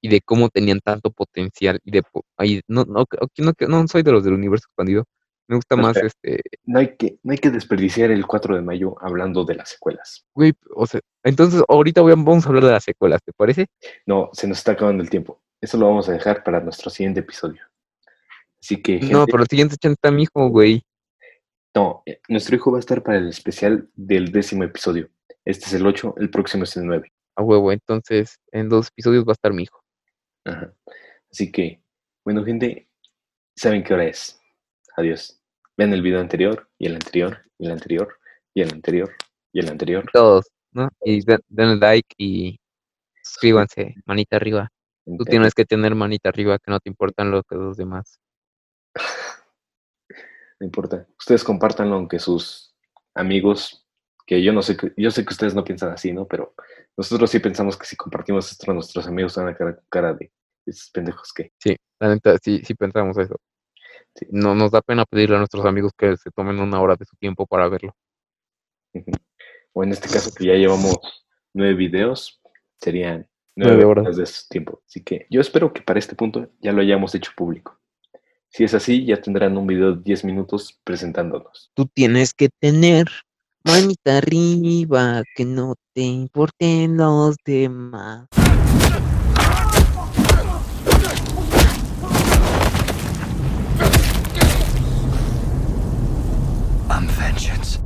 y de cómo tenían tanto potencial. Y de ay, no, no, no, no soy de los del universo expandido. Me gusta No, más espera. este, No hay, que, no hay que desperdiciar el 4 de mayo hablando de las secuelas. güey, o sea, entonces ahorita voy a- vamos a hablar de las secuelas, ¿te parece? No, se nos está acabando el tiempo. Eso lo vamos a dejar para nuestro siguiente episodio. Así que, No, gente, pero el siguiente chance está mi hijo, güey. No, eh, nuestro hijo va a estar para el especial del décimo episodio. Este es el 8, el próximo es el 9. A huevo, entonces en dos episodios va a estar mi hijo. Ajá. Así que, bueno, gente, saben qué hora es. Adiós. Vean el video anterior, y el anterior, y el anterior, y el anterior, y el anterior. Todos, ¿no? Y den- denle like y suscríbanse, manita arriba. Tú tienes que tener manita arriba que no te importan lo que los demás. No importa. Ustedes compártanlo aunque sus amigos, que yo no sé, que- yo sé que ustedes no piensan así, ¿no? Pero nosotros sí pensamos que si compartimos esto a nuestros amigos van a quedar con cara de esos pendejos que. Sí, la neta, sí, sí pensamos eso. Sí. No nos da pena pedirle a nuestros amigos que se tomen una hora de su tiempo para verlo. O en este caso que ya llevamos nueve videos, serían Nueve nueve horas. horas de su tiempo. Así que yo espero que para este punto ya lo hayamos hecho público. Si es así, ya tendrán un video de 10 minutos presentándonos. Tú tienes que tener manita arriba, que no te importen los demás. I'm vengeance.